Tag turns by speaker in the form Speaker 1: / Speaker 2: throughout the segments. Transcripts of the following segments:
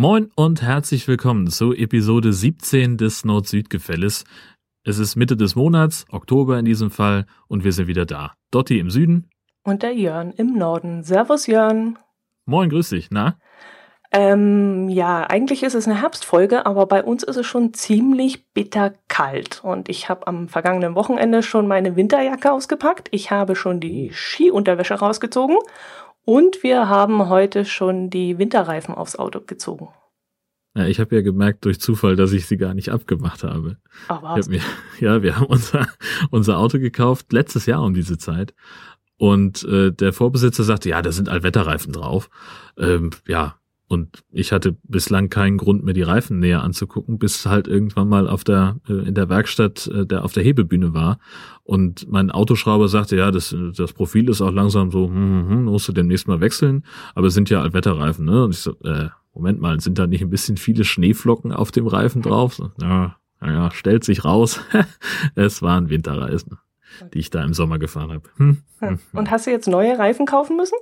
Speaker 1: Moin und herzlich willkommen zu Episode 17 des Nord-Süd-Gefälles. Es ist Mitte des Monats, Oktober in diesem Fall, und wir sind wieder da. Dotti im Süden.
Speaker 2: Und der Jörn im Norden. Servus Jörn.
Speaker 1: Moin, grüß dich. Na?
Speaker 2: Ähm, ja, eigentlich ist es eine Herbstfolge, aber bei uns ist es schon ziemlich bitterkalt. Und ich habe am vergangenen Wochenende schon meine Winterjacke ausgepackt. Ich habe schon die Skiunterwäsche rausgezogen und wir haben heute schon die Winterreifen aufs Auto gezogen.
Speaker 1: Ja, ich habe ja gemerkt durch Zufall, dass ich sie gar nicht abgemacht habe.
Speaker 2: Ach, was?
Speaker 1: Mir, ja, wir haben unser, unser Auto gekauft letztes Jahr um diese Zeit. Und äh, der Vorbesitzer sagte, ja, da sind Allwetterreifen drauf. Ähm, ja, und ich hatte bislang keinen Grund mehr, die Reifen näher anzugucken, bis halt irgendwann mal auf der, äh, in der Werkstatt, äh, der auf der Hebebühne war. Und mein Autoschrauber sagte, ja, das, das Profil ist auch langsam so, hm, hm, hm, musst du demnächst mal wechseln. Aber es sind ja Allwetterreifen, ne? Und ich so, äh, Moment mal, sind da nicht ein bisschen viele Schneeflocken auf dem Reifen drauf? So, ja, naja, stellt sich raus. es waren Winterreisen, die ich da im Sommer gefahren habe. Hm,
Speaker 2: hm, Und hast du jetzt neue Reifen kaufen müssen?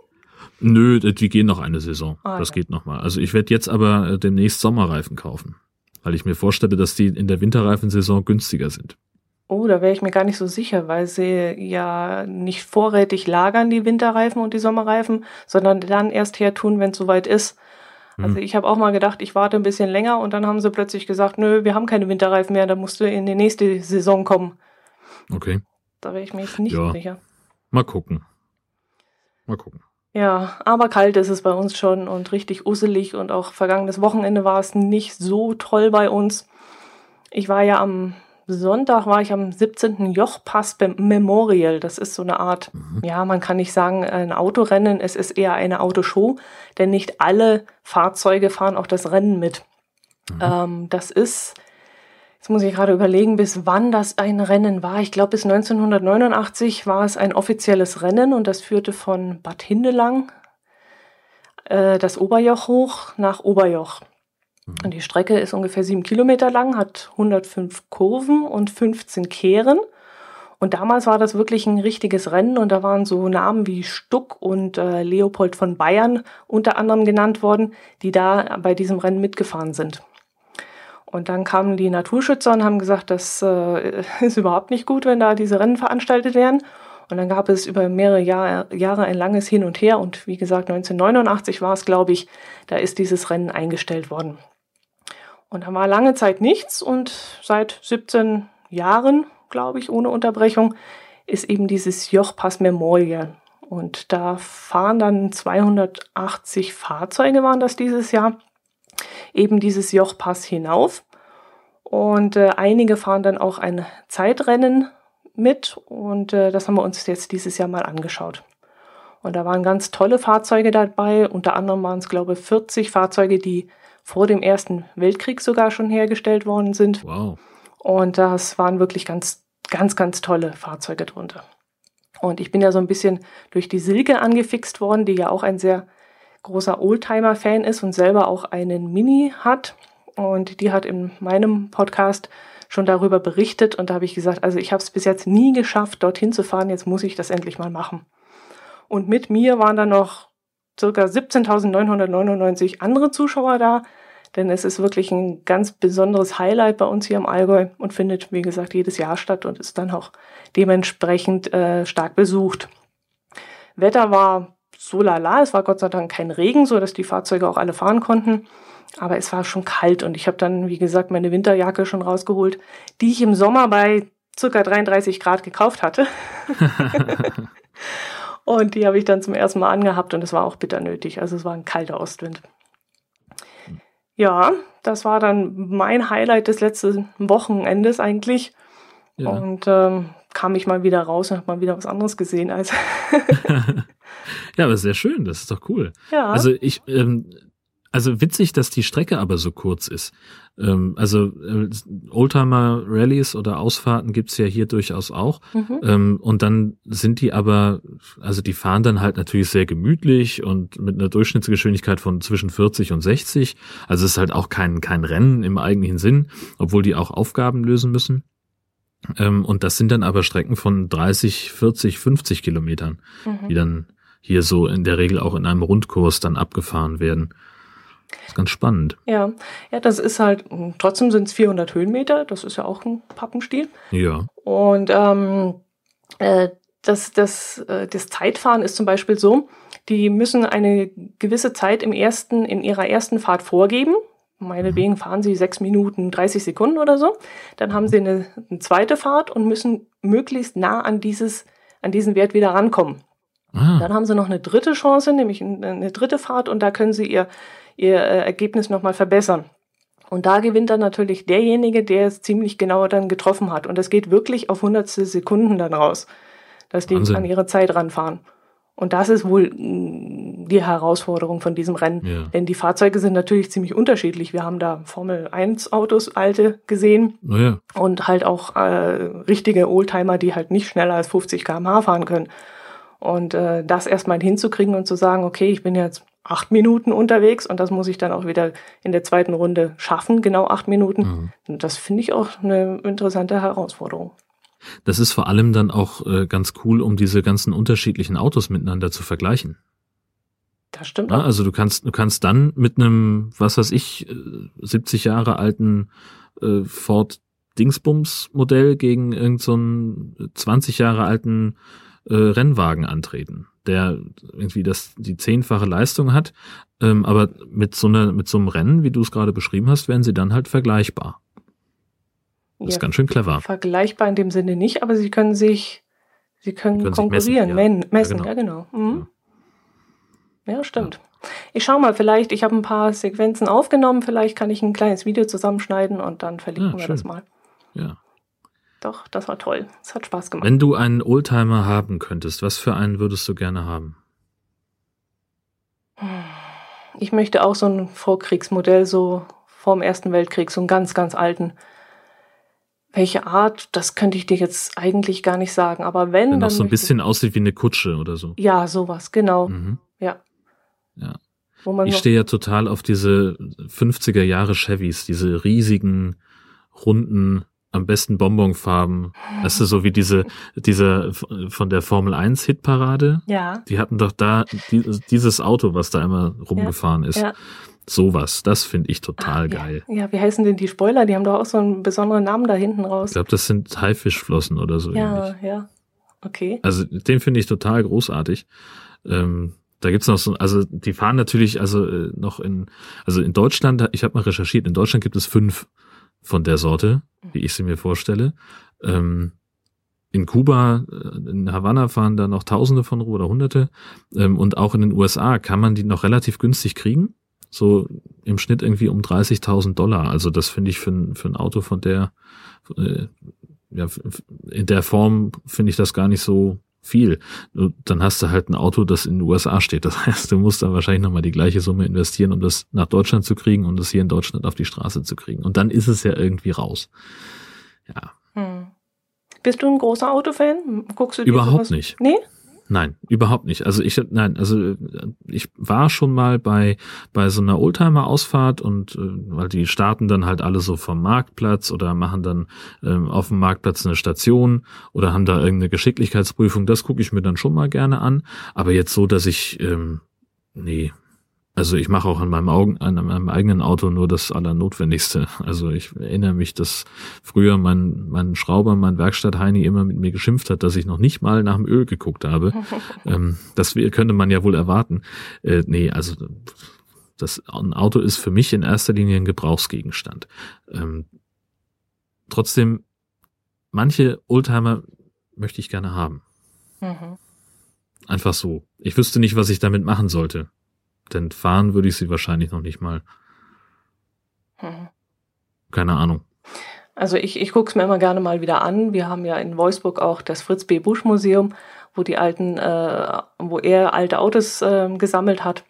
Speaker 1: Nö, die gehen noch eine Saison.
Speaker 2: Ah,
Speaker 1: das
Speaker 2: ja.
Speaker 1: geht noch mal. Also ich werde jetzt aber äh, demnächst Sommerreifen kaufen, weil ich mir vorstelle, dass die in der Winterreifensaison günstiger sind.
Speaker 2: Oh, da wäre ich mir gar nicht so sicher, weil sie ja nicht vorrätig lagern, die Winterreifen und die Sommerreifen, sondern dann erst her tun, wenn es soweit ist. Also
Speaker 1: Hm.
Speaker 2: ich habe auch mal gedacht, ich warte ein bisschen länger und dann haben sie plötzlich gesagt, nö, wir haben keine Winterreifen mehr, da musst du in die nächste Saison kommen.
Speaker 1: Okay,
Speaker 2: Da wäre ich mir jetzt nicht
Speaker 1: Ja.
Speaker 2: sicher.
Speaker 1: mal gucken. Mal gucken.
Speaker 2: Ja, aber kalt ist es bei uns schon und richtig usselig und auch vergangenes Wochenende war es nicht so toll bei uns. Ich war ja am Sonntag, war ich am 17. Jochpass beim Memorial. Das ist so eine Art, ja, man kann nicht sagen ein Autorennen, es ist eher eine Autoshow, denn nicht alle Fahrzeuge fahren auch das Rennen mit. Ähm, das ist, jetzt muss ich gerade überlegen, bis wann das ein Rennen war. Ich glaube, bis 1989 war es ein offizielles Rennen und das führte von Bad Hindelang äh, das Oberjoch hoch nach Oberjoch. Und die Strecke ist ungefähr sieben Kilometer lang, hat 105 Kurven und 15 Kehren. Und damals war das wirklich ein richtiges Rennen und da waren so Namen wie Stuck und äh, Leopold von Bayern unter anderem genannt worden, die da bei diesem Rennen mitgefahren sind. Und dann kamen die Naturschützer und haben gesagt, das äh, ist überhaupt nicht gut, wenn da diese Rennen veranstaltet werden. Und dann gab es über mehrere Jahr, Jahre ein langes Hin und Her. Und wie gesagt, 1989 war es, glaube ich, da ist dieses Rennen eingestellt worden. Und da war lange Zeit nichts. Und seit 17 Jahren, glaube ich, ohne Unterbrechung, ist eben dieses Jochpass Memorial. Und da fahren dann 280 Fahrzeuge, waren das dieses Jahr eben dieses Jochpass hinauf. Und äh, einige fahren dann auch ein Zeitrennen mit und äh, das haben wir uns jetzt dieses Jahr mal angeschaut. Und da waren ganz tolle Fahrzeuge dabei. Unter anderem waren es, glaube ich, 40 Fahrzeuge, die vor dem Ersten Weltkrieg sogar schon hergestellt worden sind.
Speaker 1: Wow.
Speaker 2: Und das waren wirklich ganz, ganz, ganz tolle Fahrzeuge drunter. Und ich bin ja so ein bisschen durch die Silke angefixt worden, die ja auch ein sehr großer Oldtimer-Fan ist und selber auch einen Mini hat. Und die hat in meinem Podcast schon darüber berichtet. Und da habe ich gesagt, also ich habe es bis jetzt nie geschafft, dorthin zu fahren. Jetzt muss ich das endlich mal machen. Und mit mir waren dann noch circa 17.999 andere Zuschauer da. Denn es ist wirklich ein ganz besonderes Highlight bei uns hier im Allgäu und findet, wie gesagt, jedes Jahr statt und ist dann auch dementsprechend äh, stark besucht. Wetter war so lala, es war Gott sei Dank kein Regen, so dass die Fahrzeuge auch alle fahren konnten. Aber es war schon kalt und ich habe dann, wie gesagt, meine Winterjacke schon rausgeholt, die ich im Sommer bei circa 33 Grad gekauft hatte. und die habe ich dann zum ersten Mal angehabt und es war auch bitter nötig. Also es war ein kalter Ostwind. Ja, das war dann mein Highlight des letzten Wochenendes eigentlich.
Speaker 1: Ja.
Speaker 2: Und ähm, kam ich mal wieder raus und habe mal wieder was anderes gesehen als.
Speaker 1: ja, aber sehr schön, das ist doch cool.
Speaker 2: ja.
Speaker 1: Also ich, ähm, also witzig, dass die Strecke aber so kurz ist. Ähm, also äh, Oldtimer-Rallies oder Ausfahrten gibt's ja hier durchaus auch.
Speaker 2: mhm.
Speaker 1: Ähm, und dann sind die aber, also die fahren dann halt natürlich sehr gemütlich und mit einer Durchschnittsgeschwindigkeit von zwischen 40 und 60. Also es ist halt auch kein, kein Rennen im eigentlichen Sinn, obwohl die auch Aufgaben lösen müssen. Ähm, und das sind dann aber Strecken von 30, 40, 50 Kilometern, die
Speaker 2: Mhm.
Speaker 1: dann hier so in der Regel auch in einem Rundkurs dann abgefahren werden. Das ist ganz spannend.
Speaker 2: Ja, ja, das ist halt, trotzdem sind es 400 Höhenmeter, das ist ja auch ein Pappenstiel.
Speaker 1: Ja.
Speaker 2: Und ähm, äh, das, das, äh, das Zeitfahren ist zum Beispiel so, die müssen eine gewisse Zeit im ersten, in ihrer ersten Fahrt vorgeben. Meinetwegen fahren sie sechs Minuten, 30 Sekunden oder so. Dann haben sie eine, eine zweite Fahrt und müssen möglichst nah an dieses, an diesen Wert wieder rankommen. Ah. Dann haben sie noch eine dritte Chance, nämlich eine dritte Fahrt und da können sie ihr, ihr äh, Ergebnis nochmal verbessern. Und da gewinnt dann natürlich derjenige, der es ziemlich genau dann getroffen hat. Und das geht wirklich auf hundertstel Sekunden dann raus, dass die Wahnsinn. an ihre Zeit ranfahren. Und das ist wohl mm, die Herausforderung von diesem Rennen. Ja. Denn die Fahrzeuge sind natürlich ziemlich unterschiedlich. Wir haben da Formel 1 Autos, alte gesehen.
Speaker 1: Ja.
Speaker 2: Und halt auch äh, richtige Oldtimer, die halt nicht schneller als 50 km/h fahren können. Und äh, das erstmal hinzukriegen und zu sagen, okay, ich bin jetzt acht Minuten unterwegs und das muss ich dann auch wieder in der zweiten Runde schaffen, genau acht Minuten. Mhm. Das finde ich auch eine interessante Herausforderung.
Speaker 1: Das ist vor allem dann auch äh, ganz cool, um diese ganzen unterschiedlichen Autos miteinander zu vergleichen.
Speaker 2: Das stimmt.
Speaker 1: Ja, also du kannst, du kannst dann mit einem, was weiß ich, 70 äh, Jahre alten äh, Ford Dingsbums Modell gegen irgendeinen so 20 Jahre alten äh, Rennwagen antreten, der irgendwie das die zehnfache Leistung hat, ähm, aber mit so einer mit so einem Rennen, wie du es gerade beschrieben hast, werden sie dann halt vergleichbar. Das ja, ist ganz schön clever.
Speaker 2: Vergleichbar in dem Sinne nicht, aber sie können sich, sie können, können konkurrieren, messen, ja. messen, ja genau. Ja, genau. Mhm. ja stimmt. Ich schau mal, vielleicht, ich habe ein paar Sequenzen aufgenommen, vielleicht kann ich ein kleines Video zusammenschneiden und dann verlinken wir das mal.
Speaker 1: Ja.
Speaker 2: Doch, das war toll. Es hat Spaß gemacht.
Speaker 1: Wenn du einen Oldtimer haben könntest, was für einen würdest du gerne haben?
Speaker 2: Ich möchte auch so ein Vorkriegsmodell, so vorm Ersten Weltkrieg, so einen ganz, ganz alten. Welche Art, das könnte ich dir jetzt eigentlich gar nicht sagen. Aber wenn.
Speaker 1: Wenn noch so ein bisschen aussieht wie eine Kutsche oder so.
Speaker 2: Ja, sowas, genau. Mhm. Ja.
Speaker 1: Ja. ich stehe ja total auf diese 50er Jahre Chevys, diese riesigen, runden, am besten Bonbonfarben. Weißt du, so wie diese, diese von der Formel 1 Hitparade.
Speaker 2: Ja.
Speaker 1: Die hatten doch da die, dieses Auto, was da immer rumgefahren
Speaker 2: ja.
Speaker 1: ist.
Speaker 2: Ja.
Speaker 1: Sowas, das finde ich total ah, geil.
Speaker 2: Ja. ja, wie heißen denn die Spoiler? Die haben doch auch so einen besonderen Namen da hinten raus.
Speaker 1: Ich glaube, das sind Haifischflossen oder so
Speaker 2: ja, ähnlich. Ja, Okay.
Speaker 1: Also den finde ich total großartig. Ähm, da gibt's noch so, also die fahren natürlich also äh, noch in, also in Deutschland, ich habe mal recherchiert, in Deutschland gibt es fünf von der Sorte, wie ich sie mir vorstelle. Ähm, in Kuba, äh, in Havanna fahren da noch Tausende von oder Hunderte. Ähm, und auch in den USA kann man die noch relativ günstig kriegen so im Schnitt irgendwie um 30.000 Dollar. Also das finde ich für, ein für ein Auto von der, äh, ja, in der Form finde ich das gar nicht so viel. Dann hast du halt ein Auto, das in den USA steht. Das heißt, du musst da wahrscheinlich nochmal die gleiche Summe investieren, um das nach Deutschland zu kriegen und das hier in Deutschland auf die Straße zu kriegen. Und dann ist es ja irgendwie raus. Ja. Hm.
Speaker 2: Bist du ein großer Autofan?
Speaker 1: Guckst du Überhaupt sowas? nicht.
Speaker 2: Nee?
Speaker 1: Nein, überhaupt nicht. Also ich nein, also ich war schon mal bei bei so einer Oldtimer Ausfahrt und äh, weil die starten dann halt alle so vom Marktplatz oder machen dann ähm, auf dem Marktplatz eine Station oder haben da irgendeine Geschicklichkeitsprüfung, das gucke ich mir dann schon mal gerne an, aber jetzt so, dass ich ähm, nee, also ich mache auch an meinem, Augen, an meinem eigenen Auto nur das Allernotwendigste. Also ich erinnere mich, dass früher mein, mein Schrauber, mein Werkstatt-Heini immer mit mir geschimpft hat, dass ich noch nicht mal nach dem Öl geguckt habe. ähm, das könnte man ja wohl erwarten. Äh, nee, also das ein Auto ist für mich in erster Linie ein Gebrauchsgegenstand. Ähm, trotzdem, manche Oldtimer möchte ich gerne haben. Mhm. Einfach so. Ich wüsste nicht, was ich damit machen sollte. Denn fahren würde ich sie wahrscheinlich noch nicht mal. Hm. Keine Ahnung.
Speaker 2: Also ich, ich gucke es mir immer gerne mal wieder an. Wir haben ja in Wolfsburg auch das Fritz B. Busch Museum, wo die alten, äh, wo er alte Autos äh, gesammelt hat.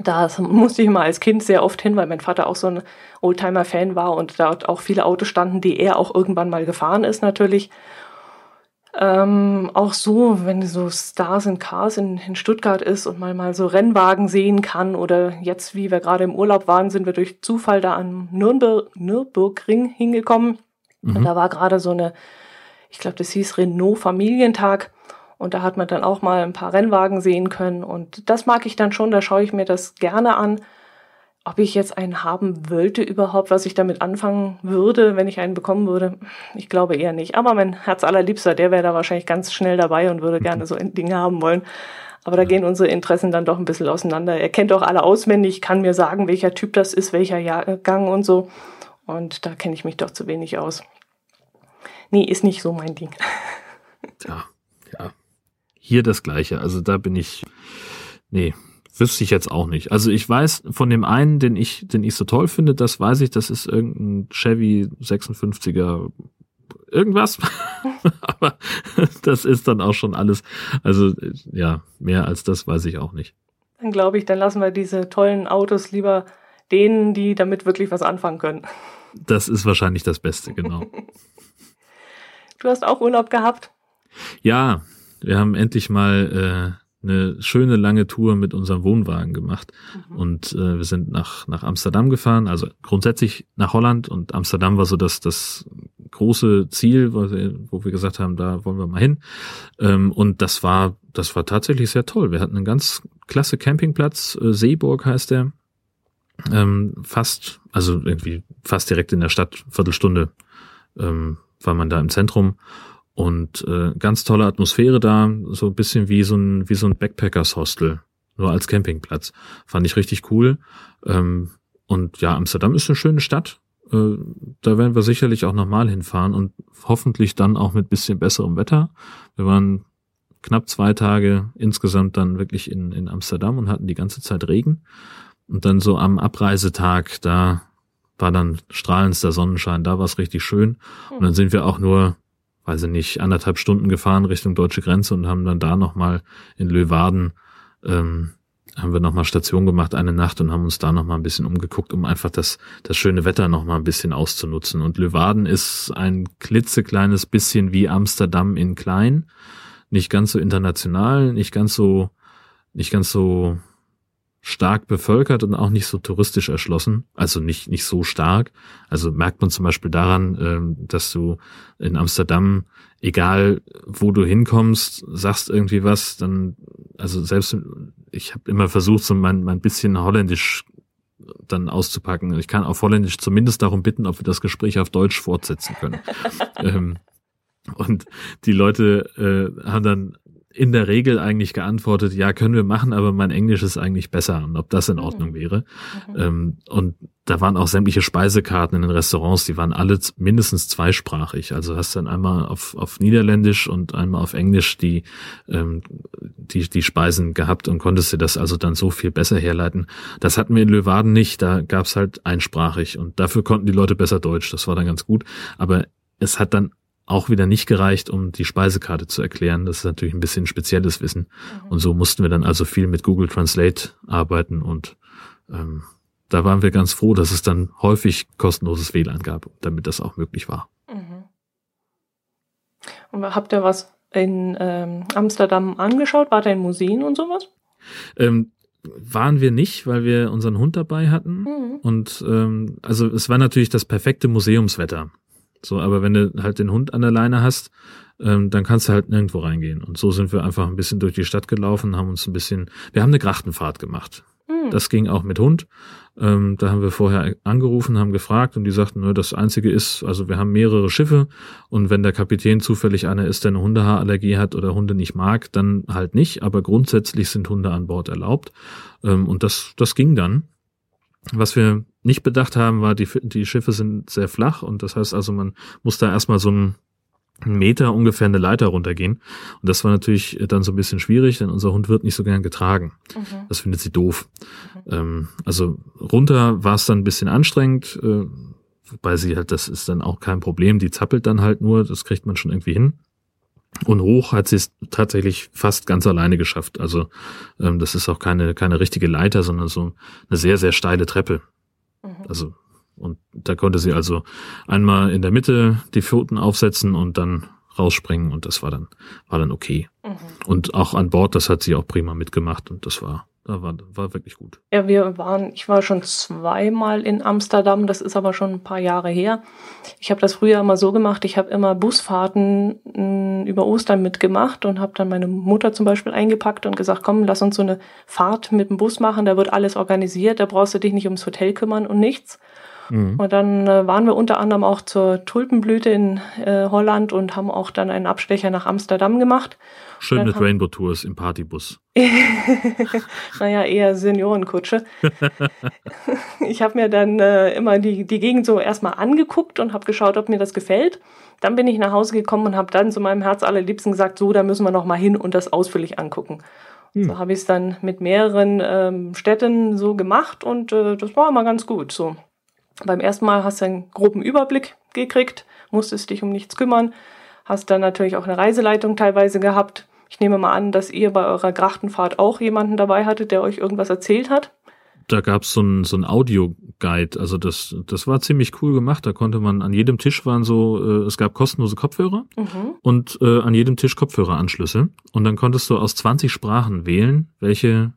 Speaker 2: Da musste ich mal als Kind sehr oft hin, weil mein Vater auch so ein Oldtimer-Fan war und dort auch viele Autos standen, die er auch irgendwann mal gefahren ist natürlich. Ähm, auch so, wenn so Stars in Cars in, in Stuttgart ist und man mal so Rennwagen sehen kann oder jetzt, wie wir gerade im Urlaub waren, sind wir durch Zufall da am Nürnberg, Nürburgring hingekommen. Mhm. Und da war gerade so eine, ich glaube, das hieß Renault Familientag. Und da hat man dann auch mal ein paar Rennwagen sehen können. Und das mag ich dann schon, da schaue ich mir das gerne an. Ob ich jetzt einen haben wollte überhaupt, was ich damit anfangen würde, wenn ich einen bekommen würde, ich glaube eher nicht. Aber mein Herz allerliebster, der wäre da wahrscheinlich ganz schnell dabei und würde gerne so ein Ding haben wollen. Aber da gehen unsere Interessen dann doch ein bisschen auseinander. Er kennt auch alle auswendig, kann mir sagen, welcher Typ das ist, welcher Jahrgang und so. Und da kenne ich mich doch zu wenig aus. Nee, ist nicht so mein Ding.
Speaker 1: Ja, ja. Hier das Gleiche. Also da bin ich, nee, wüsste ich jetzt auch nicht. Also ich weiß von dem einen, den ich, den ich so toll finde, das weiß ich, das ist irgendein Chevy 56er irgendwas. Aber das ist dann auch schon alles. Also ja, mehr als das weiß ich auch nicht.
Speaker 2: Dann glaube ich, dann lassen wir diese tollen Autos lieber denen, die damit wirklich was anfangen können.
Speaker 1: Das ist wahrscheinlich das Beste, genau.
Speaker 2: du hast auch Urlaub gehabt?
Speaker 1: Ja, wir haben endlich mal äh, eine schöne lange Tour mit unserem Wohnwagen gemacht. Mhm. und äh, wir sind nach nach Amsterdam gefahren, also grundsätzlich nach Holland. Und Amsterdam war so das das große Ziel, wo wir, wo wir gesagt haben, da wollen wir mal hin. Ähm, und das war das war tatsächlich sehr toll. Wir hatten einen ganz klasse Campingplatz, äh, Seeburg heißt der, ähm, fast also irgendwie fast direkt in der Stadt, Viertelstunde ähm, war man da im Zentrum und äh, ganz tolle Atmosphäre da, so ein bisschen wie so ein, wie so ein Backpackers-Hostel, nur als Campingplatz. Fand ich richtig cool. Ähm, und ja, Amsterdam ist eine schöne Stadt. Äh, da werden wir sicherlich auch nochmal hinfahren und hoffentlich dann auch mit bisschen besserem Wetter. Wir waren knapp zwei Tage insgesamt dann wirklich in, in Amsterdam und hatten die ganze Zeit Regen. Und dann so am Abreisetag, da war dann strahlendster Sonnenschein, da war es richtig schön. Und dann sind wir auch nur weiß ich nicht, anderthalb Stunden gefahren Richtung deutsche Grenze und haben dann da nochmal in Löwaden, ähm, haben wir nochmal Station gemacht, eine Nacht und haben uns da nochmal ein bisschen umgeguckt, um einfach das, das schöne Wetter nochmal ein bisschen auszunutzen. Und Löwaden ist ein klitzekleines bisschen wie Amsterdam in klein. Nicht ganz so international, nicht ganz so, nicht ganz so stark bevölkert und auch nicht so touristisch erschlossen, also nicht nicht so stark. Also merkt man zum Beispiel daran, ähm, dass du in Amsterdam, egal wo du hinkommst, sagst irgendwie was, dann also selbst ich habe immer versucht, so mein mein bisschen Holländisch dann auszupacken. Ich kann auf Holländisch zumindest darum bitten, ob wir das Gespräch auf Deutsch fortsetzen können. ähm, und die Leute äh, haben dann in der Regel eigentlich geantwortet, ja, können wir machen, aber mein Englisch ist eigentlich besser und ob das in mhm. Ordnung wäre. Mhm. Ähm, und da waren auch sämtliche Speisekarten in den Restaurants, die waren alle mindestens zweisprachig. Also hast dann einmal auf, auf Niederländisch und einmal auf Englisch die, ähm, die, die Speisen gehabt und konntest dir das also dann so viel besser herleiten. Das hatten wir in Löwaden nicht, da gab's halt einsprachig und dafür konnten die Leute besser Deutsch, das war dann ganz gut. Aber es hat dann auch wieder nicht gereicht, um die Speisekarte zu erklären. Das ist natürlich ein bisschen spezielles Wissen. Mhm. Und so mussten wir dann also viel mit Google Translate arbeiten und ähm, da waren wir ganz froh, dass es dann häufig kostenloses WLAN gab, damit das auch möglich war. Mhm.
Speaker 2: Und habt ihr was in ähm, Amsterdam angeschaut? War da in Museen und sowas?
Speaker 1: Ähm, waren wir nicht, weil wir unseren Hund dabei hatten. Mhm. Und ähm, also es war natürlich das perfekte Museumswetter. So, aber wenn du halt den Hund an der Leine hast, ähm, dann kannst du halt nirgendwo reingehen. Und so sind wir einfach ein bisschen durch die Stadt gelaufen, haben uns ein bisschen, wir haben eine Grachtenfahrt gemacht. Mhm. Das ging auch mit Hund. Ähm, da haben wir vorher angerufen, haben gefragt und die sagten, nur das Einzige ist, also wir haben mehrere Schiffe und wenn der Kapitän zufällig einer ist, der eine Hundehaarallergie hat oder Hunde nicht mag, dann halt nicht. Aber grundsätzlich sind Hunde an Bord erlaubt. Ähm, und das, das ging dann. Was wir nicht bedacht haben, war, die, die Schiffe sind sehr flach und das heißt also, man muss da erstmal so einen Meter ungefähr eine Leiter runtergehen. Und das war natürlich dann so ein bisschen schwierig, denn unser Hund wird nicht so gern getragen. Mhm. Das findet sie doof. Mhm. Ähm, also runter war es dann ein bisschen anstrengend, äh, wobei sie halt, das ist dann auch kein Problem, die zappelt dann halt nur, das kriegt man schon irgendwie hin. Und hoch hat sie es tatsächlich fast ganz alleine geschafft. Also ähm, das ist auch keine, keine richtige Leiter, sondern so eine sehr, sehr steile Treppe. Mhm. Also, und da konnte sie also einmal in der Mitte die Pfoten aufsetzen und dann rausspringen und das war dann, war dann okay. Mhm. Und auch an Bord, das hat sie auch prima mitgemacht und das war, war, war wirklich gut.
Speaker 2: Ja, wir waren, ich war schon zweimal in Amsterdam, das ist aber schon ein paar Jahre her. Ich habe das früher immer so gemacht, ich habe immer Busfahrten mh, hm, über Ostern mitgemacht und habe dann meine Mutter zum Beispiel eingepackt und gesagt, komm, lass uns so eine Fahrt mit dem Bus machen, da wird alles organisiert, da brauchst du dich nicht ums Hotel kümmern und nichts. Mhm. Und dann äh, waren wir unter anderem auch zur Tulpenblüte in äh, Holland und haben auch dann einen Abstecher nach Amsterdam gemacht.
Speaker 1: Schön mit Rainbow Tours im Partybus.
Speaker 2: naja, eher Seniorenkutsche. ich habe mir dann äh, immer die, die Gegend so erstmal angeguckt und habe geschaut, ob mir das gefällt. Dann bin ich nach Hause gekommen und habe dann zu meinem Herz allerliebsten gesagt, so, da müssen wir noch mal hin und das ausführlich angucken. Hm. So habe ich es dann mit mehreren ähm, Städten so gemacht und äh, das war immer ganz gut. So beim ersten Mal hast du einen groben Überblick gekriegt, musstest dich um nichts kümmern, hast dann natürlich auch eine Reiseleitung teilweise gehabt. Ich nehme mal an, dass ihr bei eurer Grachtenfahrt auch jemanden dabei hattet, der euch irgendwas erzählt hat.
Speaker 1: Da gab's so ein, so ein Audio-Guide, also das, das war ziemlich cool gemacht. Da konnte man, an jedem Tisch waren so, äh, es gab kostenlose Kopfhörer mhm. und äh, an jedem Tisch Kopfhöreranschlüsse. Und dann konntest du aus 20 Sprachen wählen, welche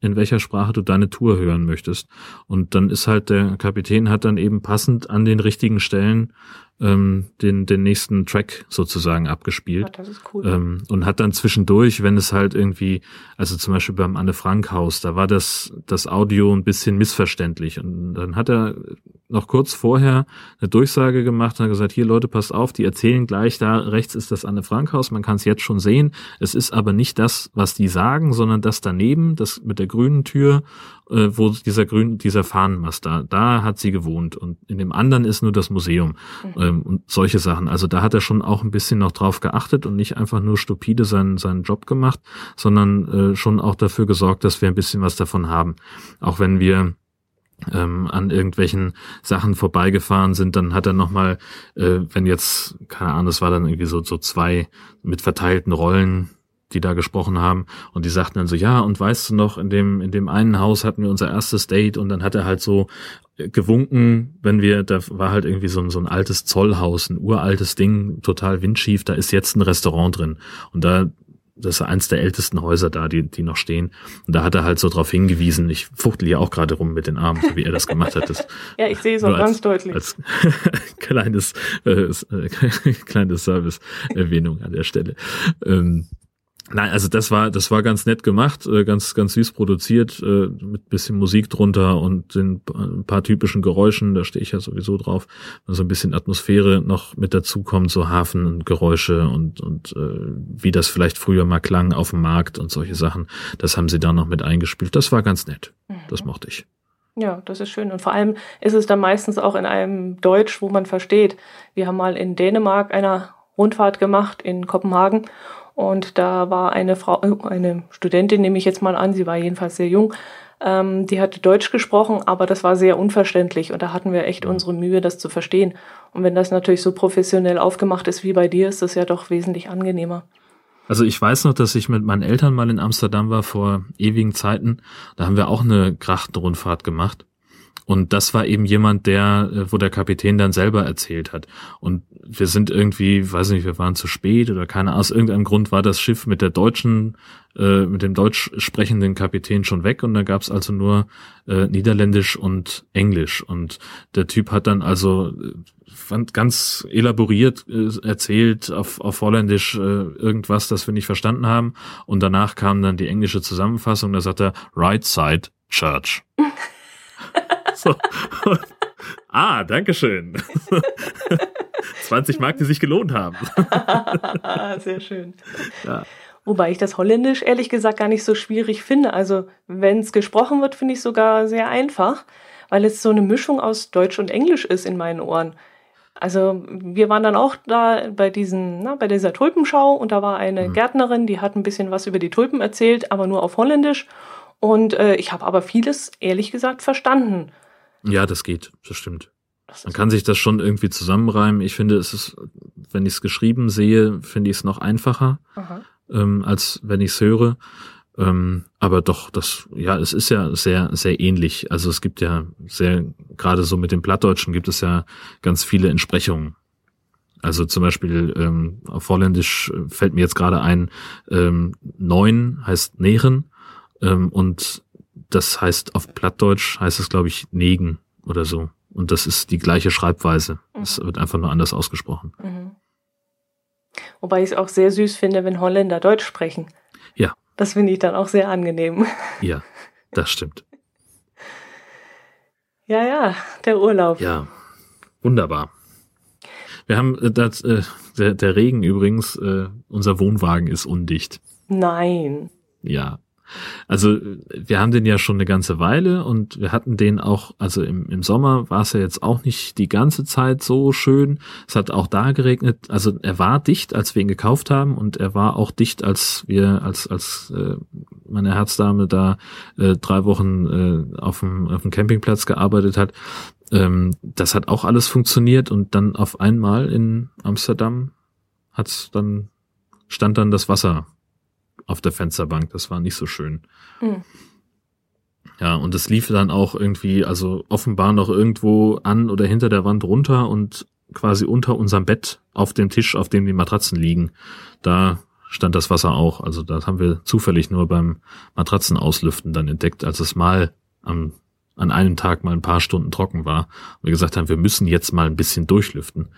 Speaker 1: in welcher Sprache du deine Tour hören möchtest. Und dann ist halt der Kapitän hat dann eben passend an den richtigen Stellen ähm, den, den nächsten Track sozusagen abgespielt. Ja, das ist cool. Ähm, und hat dann zwischendurch, wenn es halt irgendwie, also zum Beispiel beim Anne Frank Haus, da war das, das Audio ein bisschen missverständlich. Und dann hat er noch kurz vorher eine Durchsage gemacht und hat gesagt, hier Leute, passt auf, die erzählen gleich, da rechts ist das Anne Frank Haus, man kann es jetzt schon sehen. Es ist aber nicht das, was die sagen, sondern das daneben, das mit der grünen Tür äh, wo dieser grün, dieser Fahnenmast da, da hat sie gewohnt und in dem anderen ist nur das Museum mhm. ähm, und solche Sachen. Also da hat er schon auch ein bisschen noch drauf geachtet und nicht einfach nur stupide seinen, seinen Job gemacht, sondern äh, schon auch dafür gesorgt, dass wir ein bisschen was davon haben. Auch wenn wir ähm, an irgendwelchen Sachen vorbeigefahren sind, dann hat er nochmal, äh, wenn jetzt, keine Ahnung, es war dann irgendwie so, so zwei mit verteilten Rollen, die da gesprochen haben und die sagten dann so, ja, und weißt du noch, in dem, in dem einen Haus hatten wir unser erstes Date und dann hat er halt so äh, gewunken, wenn wir, da war halt irgendwie so ein, so ein altes Zollhaus, ein uraltes Ding, total windschief, da ist jetzt ein Restaurant drin und da das ist eins der ältesten Häuser da, die, die noch stehen. Und da hat er halt so drauf hingewiesen. Ich fuchtel ja auch gerade rum mit den Armen, so wie er das gemacht hat. Das,
Speaker 2: ja, ich sehe es auch ganz deutlich. Als
Speaker 1: kleines, äh, äh kleines Service-Erwähnung an der Stelle. Ähm, Nein, also das war das war ganz nett gemacht, äh, ganz ganz süß produziert äh, mit bisschen Musik drunter und den ein paar typischen Geräuschen. Da stehe ich ja sowieso drauf, wenn so ein bisschen Atmosphäre noch mit dazu kommt, so Hafen und Geräusche und und äh, wie das vielleicht früher mal klang auf dem Markt und solche Sachen. Das haben sie da noch mit eingespielt. Das war ganz nett. Das mhm. mochte ich.
Speaker 2: Ja, das ist schön. Und vor allem ist es dann meistens auch in einem Deutsch, wo man versteht. Wir haben mal in Dänemark eine Rundfahrt gemacht in Kopenhagen und da war eine Frau, eine Studentin, nehme ich jetzt mal an, sie war jedenfalls sehr jung, ähm, die hatte Deutsch gesprochen, aber das war sehr unverständlich und da hatten wir echt unsere Mühe, das zu verstehen. Und wenn das natürlich so professionell aufgemacht ist wie bei dir, ist das ja doch wesentlich angenehmer.
Speaker 1: Also ich weiß noch, dass ich mit meinen Eltern mal in Amsterdam war vor ewigen Zeiten. Da haben wir auch eine Grachtenrundfahrt gemacht. Und das war eben jemand, der, äh, wo der Kapitän dann selber erzählt hat. Und wir sind irgendwie, weiß nicht, wir waren zu spät oder keine Ahnung, aus irgendeinem Grund war das Schiff mit der deutschen, äh, mit dem deutsch sprechenden Kapitän schon weg und da gab's also nur äh, Niederländisch und Englisch. Und der Typ hat dann also äh, fand ganz elaboriert äh, erzählt auf, auf Holländisch äh, irgendwas, das wir nicht verstanden haben. Und danach kam dann die englische Zusammenfassung, da sagt er Right Side Church. so. ah, danke schön. 20 Mark, die sich gelohnt haben.
Speaker 2: Sehr schön. Ja. Wobei ich das Holländisch ehrlich gesagt gar nicht so schwierig finde. Also wenn es gesprochen wird, finde ich sogar sehr einfach, weil es so eine Mischung aus Deutsch und Englisch ist in meinen Ohren. Also wir waren dann auch da bei diesen, na, bei dieser Tulpenschau und da war eine mhm. Gärtnerin, die hat ein bisschen was über die Tulpen erzählt, aber nur auf Holländisch. Und äh, ich habe aber vieles ehrlich gesagt verstanden.
Speaker 1: Ja, das geht, das stimmt. Man kann sich das schon irgendwie zusammenreimen. Ich finde, es ist, wenn ich es geschrieben sehe, finde ich es noch einfacher, ähm, als wenn ich es höre. Ähm, aber doch, das, ja, es ist ja sehr, sehr ähnlich. Also es gibt ja sehr, gerade so mit dem Plattdeutschen gibt es ja ganz viele Entsprechungen. Also zum Beispiel ähm, auf Holländisch fällt mir jetzt gerade ein, ähm, neun heißt nähren ähm, und das heißt auf Plattdeutsch heißt es, glaube ich, Negen oder so. Und das ist die gleiche Schreibweise. Es mhm. wird einfach nur anders ausgesprochen. Mhm.
Speaker 2: Wobei ich es auch sehr süß finde, wenn Holländer Deutsch sprechen.
Speaker 1: Ja.
Speaker 2: Das finde ich dann auch sehr angenehm.
Speaker 1: Ja, das stimmt.
Speaker 2: ja, ja, der Urlaub.
Speaker 1: Ja, wunderbar. Wir haben äh, das, äh, der, der Regen übrigens, äh, unser Wohnwagen ist undicht.
Speaker 2: Nein.
Speaker 1: Ja. Also wir haben den ja schon eine ganze Weile und wir hatten den auch, also im, im Sommer war es ja jetzt auch nicht die ganze Zeit so schön. Es hat auch da geregnet. Also er war dicht, als wir ihn gekauft haben und er war auch dicht, als wir, als, als äh, meine Herzdame da äh, drei Wochen äh, auf, dem, auf dem Campingplatz gearbeitet hat. Ähm, das hat auch alles funktioniert und dann auf einmal in Amsterdam hat's dann stand dann das Wasser auf der Fensterbank. Das war nicht so schön. Mhm. Ja, und es lief dann auch irgendwie, also offenbar noch irgendwo an oder hinter der Wand runter und quasi unter unserem Bett auf dem Tisch, auf dem die Matratzen liegen. Da stand das Wasser auch. Also das haben wir zufällig nur beim Matratzenauslüften dann entdeckt, als es mal am, an einem Tag mal ein paar Stunden trocken war. Und wir gesagt haben, wir müssen jetzt mal ein bisschen durchlüften.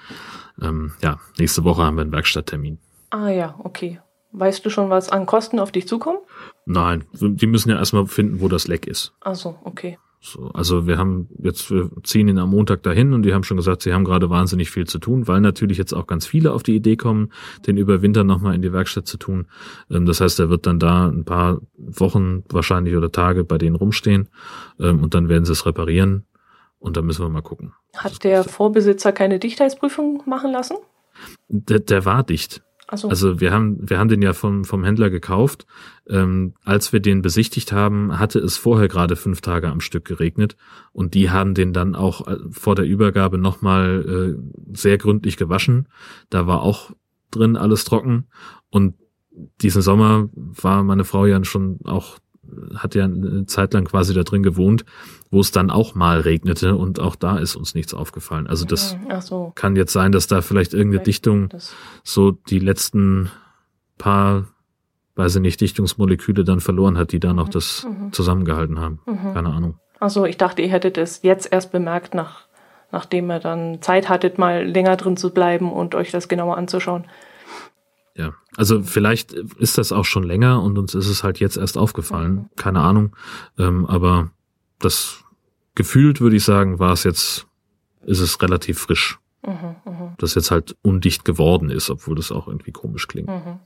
Speaker 1: Ähm, ja, nächste Woche haben wir einen Werkstatttermin.
Speaker 2: Ah ja, okay. Weißt du schon, was an Kosten auf dich zukommt?
Speaker 1: Nein, die müssen ja erstmal finden, wo das Leck ist.
Speaker 2: Ach so, okay.
Speaker 1: So, also wir haben jetzt, wir ziehen ihn am Montag dahin und die haben schon gesagt, sie haben gerade wahnsinnig viel zu tun, weil natürlich jetzt auch ganz viele auf die Idee kommen, den über Winter nochmal in die Werkstatt zu tun. Ähm, das heißt, er wird dann da ein paar Wochen wahrscheinlich oder Tage bei denen rumstehen ähm, und dann werden sie es reparieren und dann müssen wir mal gucken.
Speaker 2: Hat der Vorbesitzer keine Dichtheitsprüfung machen lassen?
Speaker 1: Der, der war dicht. So. Also wir haben, wir haben den ja vom, vom Händler gekauft. Ähm, als wir den besichtigt haben, hatte es vorher gerade fünf Tage am Stück geregnet und die haben den dann auch äh, vor der Übergabe nochmal äh, sehr gründlich gewaschen. Da war auch drin alles trocken und diesen Sommer war meine Frau ja schon auch hat ja eine Zeit lang quasi da drin gewohnt, wo es dann auch mal regnete und auch da ist uns nichts aufgefallen. Also das
Speaker 2: mhm. so.
Speaker 1: kann jetzt sein, dass da vielleicht irgendeine vielleicht Dichtung so die letzten paar, weiß ich nicht, Dichtungsmoleküle dann verloren hat, die da noch mhm. das mhm. zusammengehalten haben. Mhm. Keine Ahnung.
Speaker 2: Also ich dachte, ihr hättet es jetzt erst bemerkt, nach, nachdem ihr dann Zeit hattet, mal länger drin zu bleiben und euch das genauer anzuschauen.
Speaker 1: Ja, also vielleicht ist das auch schon länger und uns ist es halt jetzt erst aufgefallen. Keine Ahnung. Ähm, aber das gefühlt würde ich sagen, war es jetzt, ist es relativ frisch. Mhm, mh. Dass jetzt halt undicht geworden ist, obwohl das auch irgendwie komisch klingt. Mhm.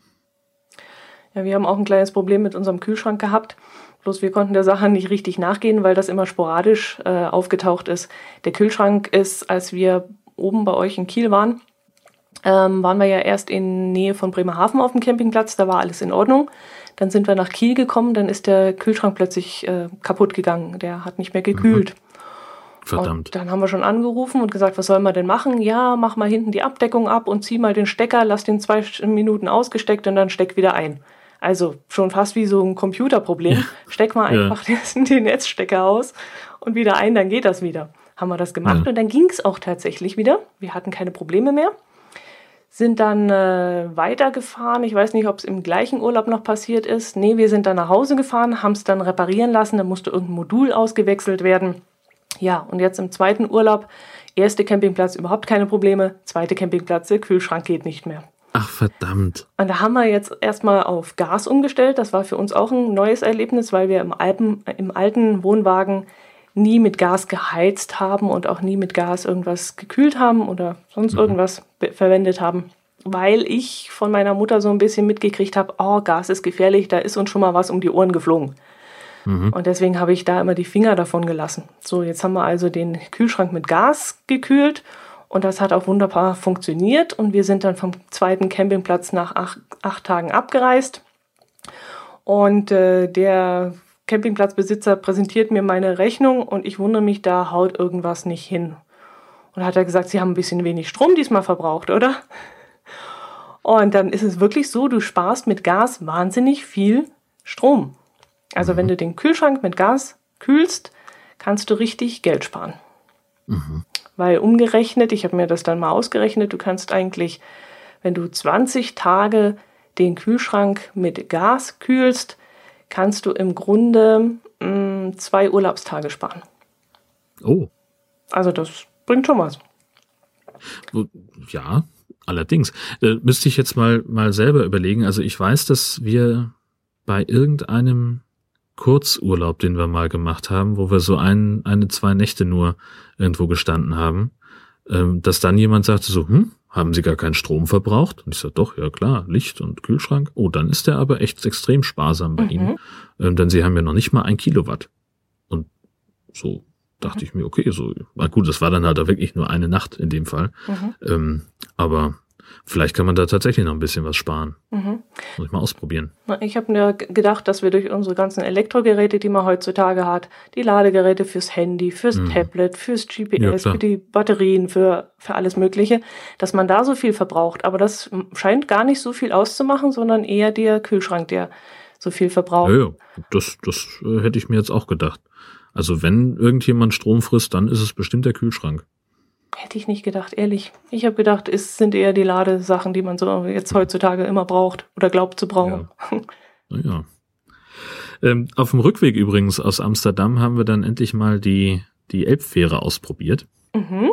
Speaker 2: Ja, wir haben auch ein kleines Problem mit unserem Kühlschrank gehabt. Bloß wir konnten der Sache nicht richtig nachgehen, weil das immer sporadisch äh, aufgetaucht ist. Der Kühlschrank ist, als wir oben bei euch in Kiel waren, ähm, waren wir ja erst in Nähe von Bremerhaven auf dem Campingplatz, da war alles in Ordnung. Dann sind wir nach Kiel gekommen, dann ist der Kühlschrank plötzlich äh, kaputt gegangen. Der hat nicht mehr gekühlt. Mhm.
Speaker 1: Verdammt.
Speaker 2: Und dann haben wir schon angerufen und gesagt, was soll man denn machen? Ja, mach mal hinten die Abdeckung ab und zieh mal den Stecker, lass den zwei Minuten ausgesteckt und dann steck wieder ein. Also schon fast wie so ein Computerproblem. Ja. Steck mal einfach ja. den Netzstecker aus und wieder ein, dann geht das wieder. Haben wir das gemacht ja. und dann ging es auch tatsächlich wieder. Wir hatten keine Probleme mehr sind dann äh, weitergefahren. Ich weiß nicht, ob es im gleichen Urlaub noch passiert ist. Nee, wir sind dann nach Hause gefahren, haben es dann reparieren lassen. Da musste irgendein Modul ausgewechselt werden. Ja, und jetzt im zweiten Urlaub, erste Campingplatz überhaupt keine Probleme, zweite Campingplatz, der Kühlschrank geht nicht mehr.
Speaker 1: Ach verdammt.
Speaker 2: Und da haben wir jetzt erstmal auf Gas umgestellt. Das war für uns auch ein neues Erlebnis, weil wir im, Alpen, im alten Wohnwagen nie mit Gas geheizt haben und auch nie mit Gas irgendwas gekühlt haben oder sonst mhm. irgendwas verwendet haben. Weil ich von meiner Mutter so ein bisschen mitgekriegt habe, oh, Gas ist gefährlich, da ist uns schon mal was um die Ohren geflogen. Mhm. Und deswegen habe ich da immer die Finger davon gelassen. So, jetzt haben wir also den Kühlschrank mit Gas gekühlt und das hat auch wunderbar funktioniert. Und wir sind dann vom zweiten Campingplatz nach acht, acht Tagen abgereist. Und äh, der Campingplatzbesitzer präsentiert mir meine Rechnung und ich wundere mich, da haut irgendwas nicht hin. Und da hat er gesagt, Sie haben ein bisschen wenig Strom diesmal verbraucht, oder? Und dann ist es wirklich so, du sparst mit Gas wahnsinnig viel Strom. Also wenn du den Kühlschrank mit Gas kühlst, kannst du richtig Geld sparen. Mhm. Weil umgerechnet, ich habe mir das dann mal ausgerechnet, du kannst eigentlich, wenn du 20 Tage den Kühlschrank mit Gas kühlst, kannst du im Grunde mh, mm, zwei Urlaubstage sparen.
Speaker 1: Oh.
Speaker 2: Also das bringt schon was.
Speaker 1: Ja, allerdings. Äh, müsste ich jetzt mal, mal selber überlegen. Also ich weiß, dass wir bei irgendeinem Kurzurlaub, den wir mal gemacht haben, wo wir so ein, eine, zwei Nächte nur irgendwo gestanden haben, ähm, dass dann jemand sagte so, hm, haben Sie gar keinen Strom verbraucht? Und ich sage, doch, ja klar, Licht und Kühlschrank. Oh, dann ist der aber echt extrem sparsam bei mhm. Ihnen. Ähm, denn Sie haben ja noch nicht mal ein Kilowatt. Und so dachte mhm. ich mir, okay, so, na gut, das war dann halt wirklich nur eine Nacht in dem Fall. Mhm. Ähm, aber Vielleicht kann man da tatsächlich noch ein bisschen was sparen. Mhm. Muss ich mal ausprobieren.
Speaker 2: Ich habe mir gedacht, dass wir durch unsere ganzen Elektrogeräte, die man heutzutage hat, die Ladegeräte fürs Handy, fürs mhm. Tablet, fürs GPS, ja, für die Batterien, für, für alles Mögliche, dass man da so viel verbraucht. Aber das scheint gar nicht so viel auszumachen, sondern eher der Kühlschrank, der so viel verbraucht.
Speaker 1: Ja, ja. das, das äh, hätte ich mir jetzt auch gedacht. Also wenn irgendjemand Strom frisst, dann ist es bestimmt der Kühlschrank.
Speaker 2: Hätte ich nicht gedacht, ehrlich. Ich habe gedacht, es sind eher die Ladesachen, die man so jetzt heutzutage immer braucht oder glaubt zu brauchen.
Speaker 1: Ja. ja. Ähm, auf dem Rückweg übrigens aus Amsterdam haben wir dann endlich mal die, die Elbfähre ausprobiert. Mhm.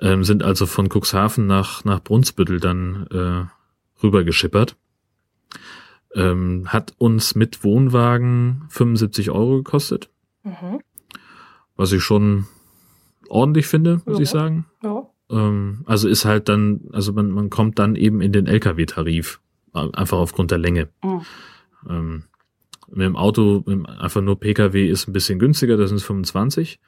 Speaker 1: Ähm, sind also von Cuxhaven nach, nach Brunsbüttel dann äh, rübergeschippert. Ähm, hat uns mit Wohnwagen 75 Euro gekostet. Mhm. Was ich schon ordentlich finde, muss ja. ich sagen. Ja. Ähm, also ist halt dann, also man, man kommt dann eben in den Lkw-Tarif, einfach aufgrund der Länge. Mhm. Ähm, mit dem Auto, mit einfach nur Pkw ist ein bisschen günstiger, das sind 25.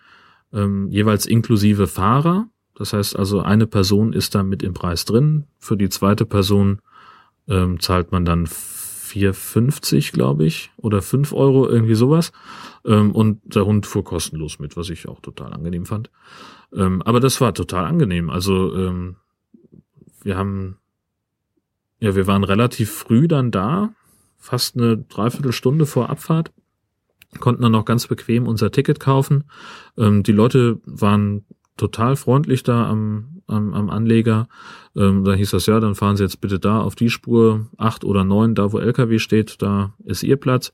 Speaker 1: Ähm, jeweils inklusive Fahrer. Das heißt also, eine Person ist da mit im Preis drin. Für die zweite Person ähm, zahlt man dann 4,50, glaube ich, oder 5 Euro, irgendwie sowas. Ähm, und der Hund fuhr kostenlos mit, was ich auch total angenehm fand. Ähm, aber das war total angenehm. Also ähm, wir haben, ja, wir waren relativ früh dann da, fast eine Dreiviertelstunde vor Abfahrt, konnten dann noch ganz bequem unser Ticket kaufen. Ähm, die Leute waren total freundlich da am, am, am Anleger. Ähm, da hieß das, ja, dann fahren Sie jetzt bitte da auf die Spur, acht oder neun, da wo LKW steht, da ist Ihr Platz.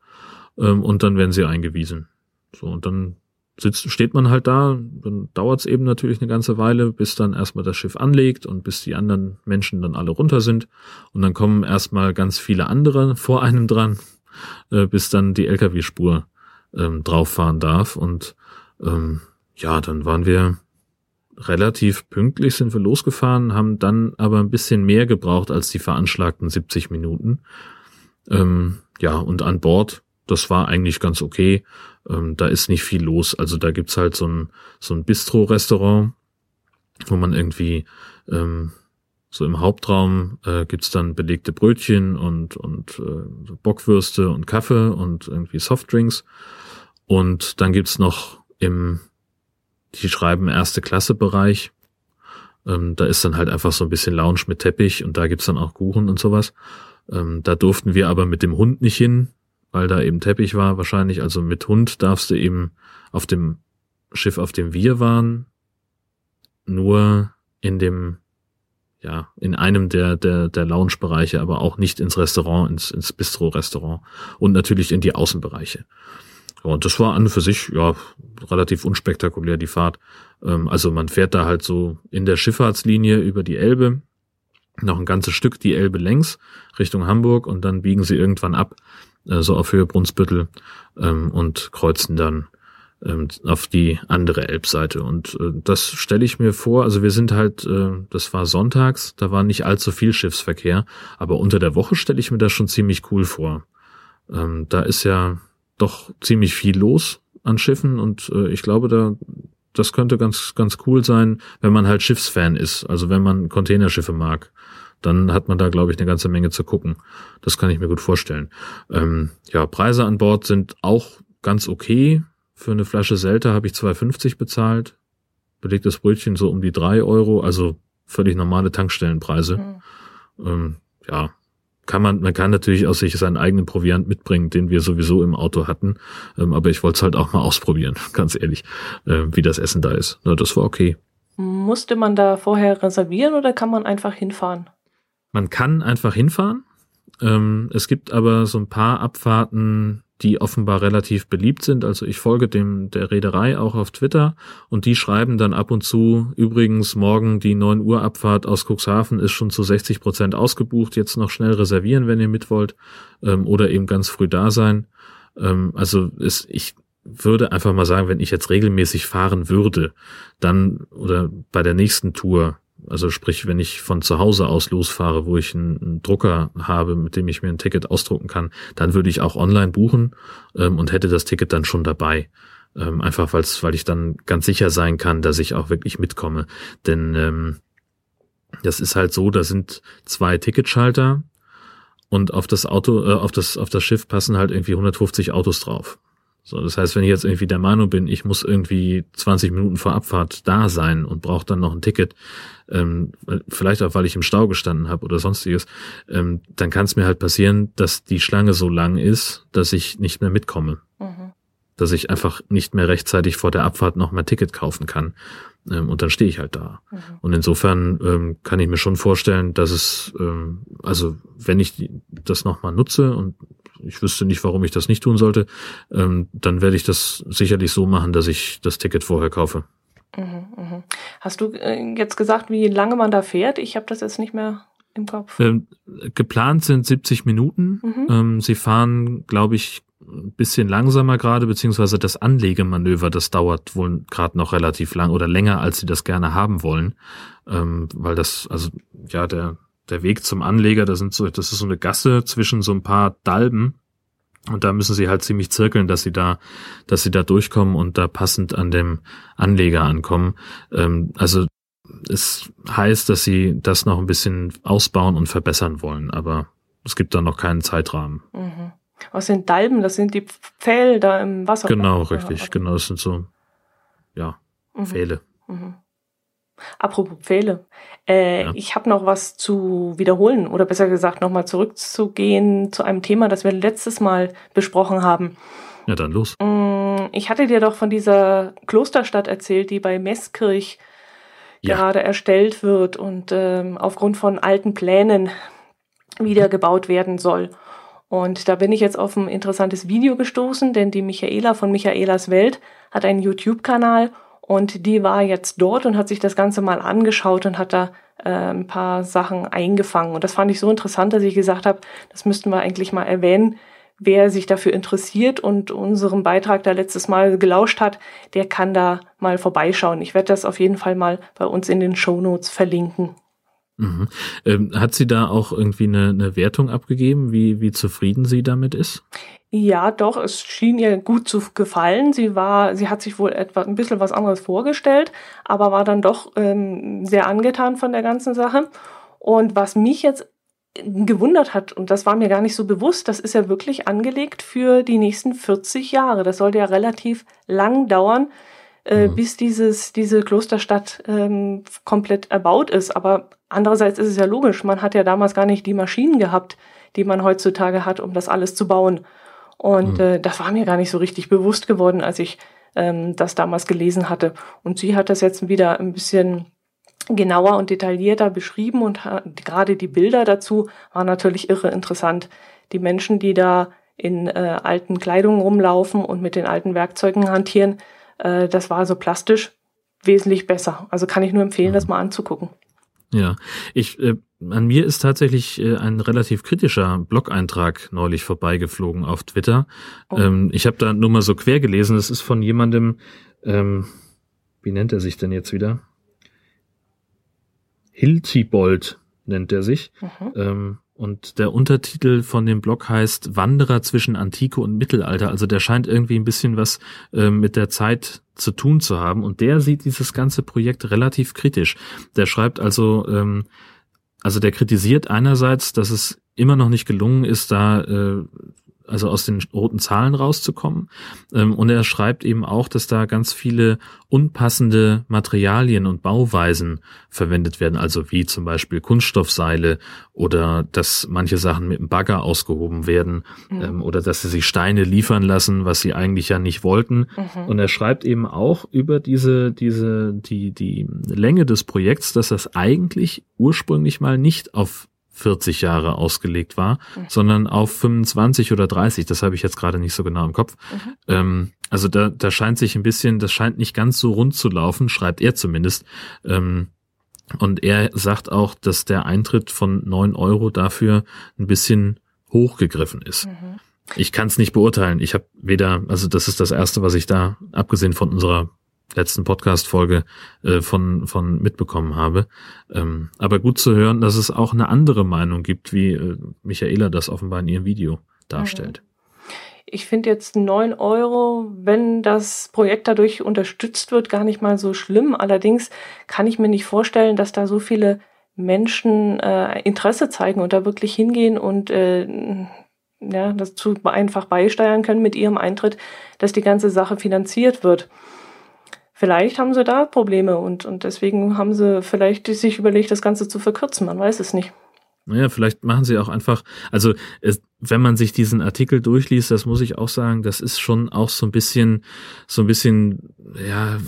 Speaker 1: Ähm, und dann werden Sie eingewiesen. So, und dann sitzt, steht man halt da, dann dauert es eben natürlich eine ganze Weile, bis dann erstmal das Schiff anlegt und bis die anderen Menschen dann alle runter sind. Und dann kommen erstmal ganz viele andere vor einem dran, äh, bis dann die LKW-Spur ähm, drauf fahren darf. Und ähm, ja, dann waren wir relativ pünktlich sind wir losgefahren, haben dann aber ein bisschen mehr gebraucht als die veranschlagten 70 Minuten. Ähm, ja, und an Bord, das war eigentlich ganz okay. Ähm, da ist nicht viel los. Also da gibt's halt so ein, so ein Bistro-Restaurant, wo man irgendwie ähm, so im Hauptraum äh, gibt's dann belegte Brötchen und, und äh, Bockwürste und Kaffee und irgendwie Softdrinks. Und dann gibt's noch im die schreiben erste Klasse Bereich. Ähm, da ist dann halt einfach so ein bisschen Lounge mit Teppich und da gibt's dann auch Kuchen und sowas. Ähm, da durften wir aber mit dem Hund nicht hin, weil da eben Teppich war wahrscheinlich. Also mit Hund darfst du eben auf dem Schiff, auf dem wir waren, nur in dem, ja, in einem der, der, der Lounge-Bereiche, aber auch nicht ins Restaurant, ins, ins Bistro-Restaurant und natürlich in die Außenbereiche. Und das war an und für sich ja relativ unspektakulär die Fahrt. Ähm, also man fährt da halt so in der Schifffahrtslinie über die Elbe, noch ein ganzes Stück die Elbe längs Richtung Hamburg und dann biegen sie irgendwann ab, äh, so auf Höhe Brunsbüttel ähm, und kreuzen dann ähm, auf die andere Elbseite. Und äh, das stelle ich mir vor, also wir sind halt, äh, das war sonntags, da war nicht allzu viel Schiffsverkehr, aber unter der Woche stelle ich mir das schon ziemlich cool vor. Ähm, da ist ja doch ziemlich viel los an Schiffen und äh, ich glaube, da das könnte ganz ganz cool sein, wenn man halt Schiffsfan ist, also wenn man Containerschiffe mag, dann hat man da glaube ich eine ganze Menge zu gucken. Das kann ich mir gut vorstellen. Ähm, ja, Preise an Bord sind auch ganz okay. Für eine Flasche Selta habe ich 2,50 bezahlt. Belegtes Brötchen so um die drei Euro, also völlig normale Tankstellenpreise. Mhm. Ähm, ja, kann man, man kann natürlich aus sich seinen eigenen Proviant mitbringen, den wir sowieso im Auto hatten. Ähm, aber ich wollte es halt auch mal ausprobieren, ganz ehrlich, äh, wie das Essen da ist. Na, das war okay.
Speaker 2: Musste man da vorher reservieren oder kann man einfach hinfahren?
Speaker 1: Man kann einfach hinfahren. Ähm, es gibt aber so ein paar Abfahrten, die offenbar relativ beliebt sind. Also ich folge dem der Reederei auch auf Twitter und die schreiben dann ab und zu, übrigens morgen die 9 Uhr Abfahrt aus Cuxhaven ist schon zu 60 Prozent ausgebucht, jetzt noch schnell reservieren, wenn ihr mit wollt, ähm, oder eben ganz früh da sein. Ähm, also ist, ich würde einfach mal sagen, wenn ich jetzt regelmäßig fahren würde, dann oder bei der nächsten Tour also sprich, wenn ich von zu Hause aus losfahre, wo ich einen, einen, Drucker habe, mit dem ich mir ein Ticket ausdrucken kann, dann würde ich auch online buchen ähm, und hätte das Ticket dann schon dabei. Ähm, einfach weil's, weil ich dann ganz sicher sein kann, dass ich auch wirklich mitkomme. Denn ähm, das ist halt so, da sind zwei Ticketschalter und auf das Auto, äh, auf das, auf das Schiff passen halt irgendwie 150 Autos drauf. So, das heißt, wenn ich jetzt irgendwie der Meinung bin, ich muss irgendwie 20 Minuten vor Abfahrt da sein und brauche dann noch ein Ticket, ähm, vielleicht auch, weil ich im Stau gestanden habe oder sonstiges, ähm, dann kann es mir halt passieren, dass die Schlange so lang ist, dass ich nicht mehr mitkomme. Mhm. Dass ich einfach nicht mehr rechtzeitig vor der Abfahrt noch mein Ticket kaufen kann. Ähm, und dann stehe ich halt da. Mhm. Und insofern ähm, kann ich mir schon vorstellen, dass es, ähm, also wenn ich die, das nochmal nutze und ich wüsste nicht, warum ich das nicht tun sollte, ähm, dann werde ich das sicherlich so machen, dass ich das Ticket vorher kaufe.
Speaker 2: Mhm, mhm. Hast du äh, jetzt gesagt, wie lange man da fährt? Ich habe das jetzt nicht mehr im Kopf.
Speaker 1: Ähm, geplant sind 70 Minuten. Mhm. Ähm, sie fahren, glaube ich, ein bisschen langsamer gerade, beziehungsweise das Anlegemanöver, das dauert wohl gerade noch relativ lang oder länger, als sie das gerne haben wollen. Ähm, weil das, also ja, der, der Weg zum Anleger, da sind so, das ist so eine Gasse zwischen so ein paar Dalben. Und da müssen sie halt ziemlich zirkeln, dass sie da, dass sie da durchkommen und da passend an dem Anleger ankommen. Ähm, also es heißt, dass sie das noch ein bisschen ausbauen und verbessern wollen, aber es gibt da noch keinen Zeitrahmen.
Speaker 2: Mhm. Was sind Dalben? Das sind die Pfähle da im Wasser.
Speaker 1: Genau, richtig, genau. Das sind so, ja, mhm. Pfähle. Mhm.
Speaker 2: Apropos Pfähle. Äh, ja. Ich habe noch was zu wiederholen oder besser gesagt nochmal zurückzugehen zu einem Thema, das wir letztes Mal besprochen haben.
Speaker 1: Ja, dann los.
Speaker 2: Mm, ich hatte dir doch von dieser Klosterstadt erzählt, die bei Meßkirch ja. gerade erstellt wird und ähm, aufgrund von alten Plänen wieder gebaut werden soll. Und da bin ich jetzt auf ein interessantes Video gestoßen, denn die Michaela von Michaelas Welt hat einen YouTube-Kanal und die war jetzt dort und hat sich das Ganze mal angeschaut und hat da äh, ein paar Sachen eingefangen. Und das fand ich so interessant, dass ich gesagt habe, das müssten wir eigentlich mal erwähnen. Wer sich dafür interessiert und unserem Beitrag da letztes Mal gelauscht hat, der kann da mal vorbeischauen. Ich werde das auf jeden Fall mal bei uns in den Show Notes verlinken.
Speaker 1: Mhm. Ähm, hat sie da auch irgendwie eine, eine Wertung abgegeben, wie, wie zufrieden sie damit ist?
Speaker 2: Ja, doch, es schien ihr gut zu gefallen. Sie war, sie hat sich wohl etwa ein bisschen was anderes vorgestellt, aber war dann doch ähm, sehr angetan von der ganzen Sache. Und was mich jetzt gewundert hat, und das war mir gar nicht so bewusst, das ist ja wirklich angelegt für die nächsten 40 Jahre. Das sollte ja relativ lang dauern, äh, mhm. bis dieses, diese Klosterstadt ähm, komplett erbaut ist. Aber andererseits ist es ja logisch, man hat ja damals gar nicht die Maschinen gehabt, die man heutzutage hat, um das alles zu bauen. Und mhm. äh, das war mir gar nicht so richtig bewusst geworden, als ich ähm, das damals gelesen hatte. Und sie hat das jetzt wieder ein bisschen genauer und detaillierter beschrieben und gerade die Bilder dazu waren natürlich irre interessant. Die Menschen, die da in äh, alten Kleidungen rumlaufen und mit den alten Werkzeugen hantieren, äh, das war so plastisch wesentlich besser. Also kann ich nur empfehlen, mhm. das mal anzugucken.
Speaker 1: Ja, ich äh, an mir ist tatsächlich äh, ein relativ kritischer Blog-Eintrag neulich vorbeigeflogen auf Twitter. Oh. Ähm, ich habe da nur mal so quer gelesen. Das ist von jemandem, ähm, wie nennt er sich denn jetzt wieder? Hiltibold nennt er sich. Mhm. Ähm, und der Untertitel von dem Blog heißt Wanderer zwischen Antike und Mittelalter. Also der scheint irgendwie ein bisschen was äh, mit der Zeit zu tun zu haben. Und der sieht dieses ganze Projekt relativ kritisch. Der schreibt also, ähm, also der kritisiert einerseits, dass es immer noch nicht gelungen ist, da äh, also aus den roten Zahlen rauszukommen. Ähm, und er schreibt eben auch, dass da ganz viele unpassende Materialien und Bauweisen verwendet werden, also wie zum Beispiel Kunststoffseile oder dass manche Sachen mit dem Bagger ausgehoben werden mhm. oder dass sie sich Steine liefern lassen, was sie eigentlich ja nicht wollten. Mhm. Und er schreibt eben auch über diese, diese, die, die Länge des Projekts, dass das eigentlich ursprünglich mal nicht auf 40 Jahre ausgelegt war, mhm. sondern auf 25 oder 30. Das habe ich jetzt gerade nicht so genau im Kopf. Mhm. Ähm, also da, da scheint sich ein bisschen, das scheint nicht ganz so rund zu laufen, schreibt er zumindest. Ähm, und er sagt auch, dass der Eintritt von neun Euro dafür ein bisschen hochgegriffen ist. Mhm. Ich kann es nicht beurteilen. Ich habe weder, also das ist das Erste, was ich da, abgesehen von unserer letzten Podcast-Folge äh, von, von mitbekommen habe. Ähm, aber gut zu hören, dass es auch eine andere Meinung gibt, wie äh, Michaela das offenbar in ihrem Video darstellt.
Speaker 2: Ich finde jetzt neun Euro, wenn das Projekt dadurch unterstützt wird, gar nicht mal so schlimm. Allerdings kann ich mir nicht vorstellen, dass da so viele Menschen äh, Interesse zeigen und da wirklich hingehen und äh, ja, dazu einfach beisteuern können mit ihrem Eintritt, dass die ganze Sache finanziert wird. Vielleicht haben sie da Probleme und, und deswegen haben sie vielleicht sich überlegt, das Ganze zu verkürzen. Man weiß es nicht.
Speaker 1: Naja, vielleicht machen sie auch einfach, also es, wenn man sich diesen Artikel durchliest, das muss ich auch sagen, das ist schon auch so ein bisschen, so ein bisschen, ja,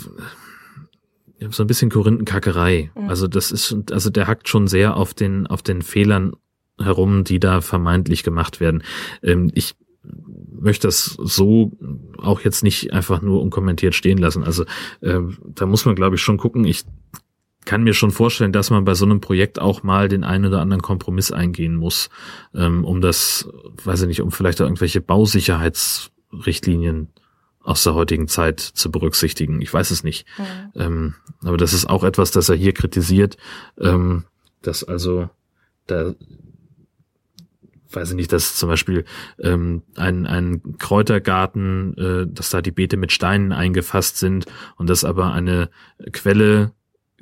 Speaker 1: so ein bisschen Korinthenkackerei. Mhm. Also das ist, also der hackt schon sehr auf den, auf den Fehlern herum, die da vermeintlich gemacht werden. Ähm, ich möchte das so auch jetzt nicht einfach nur unkommentiert stehen lassen. Also äh, da muss man, glaube ich, schon gucken. Ich kann mir schon vorstellen, dass man bei so einem Projekt auch mal den einen oder anderen Kompromiss eingehen muss, ähm, um das, weiß ich nicht, um vielleicht auch irgendwelche Bausicherheitsrichtlinien aus der heutigen Zeit zu berücksichtigen. Ich weiß es nicht. Mhm. Ähm, aber das ist auch etwas, das er hier kritisiert, ähm, dass also da weiß ich nicht, dass zum Beispiel ähm, ein, ein Kräutergarten, äh, dass da die Beete mit Steinen eingefasst sind und das aber eine Quelle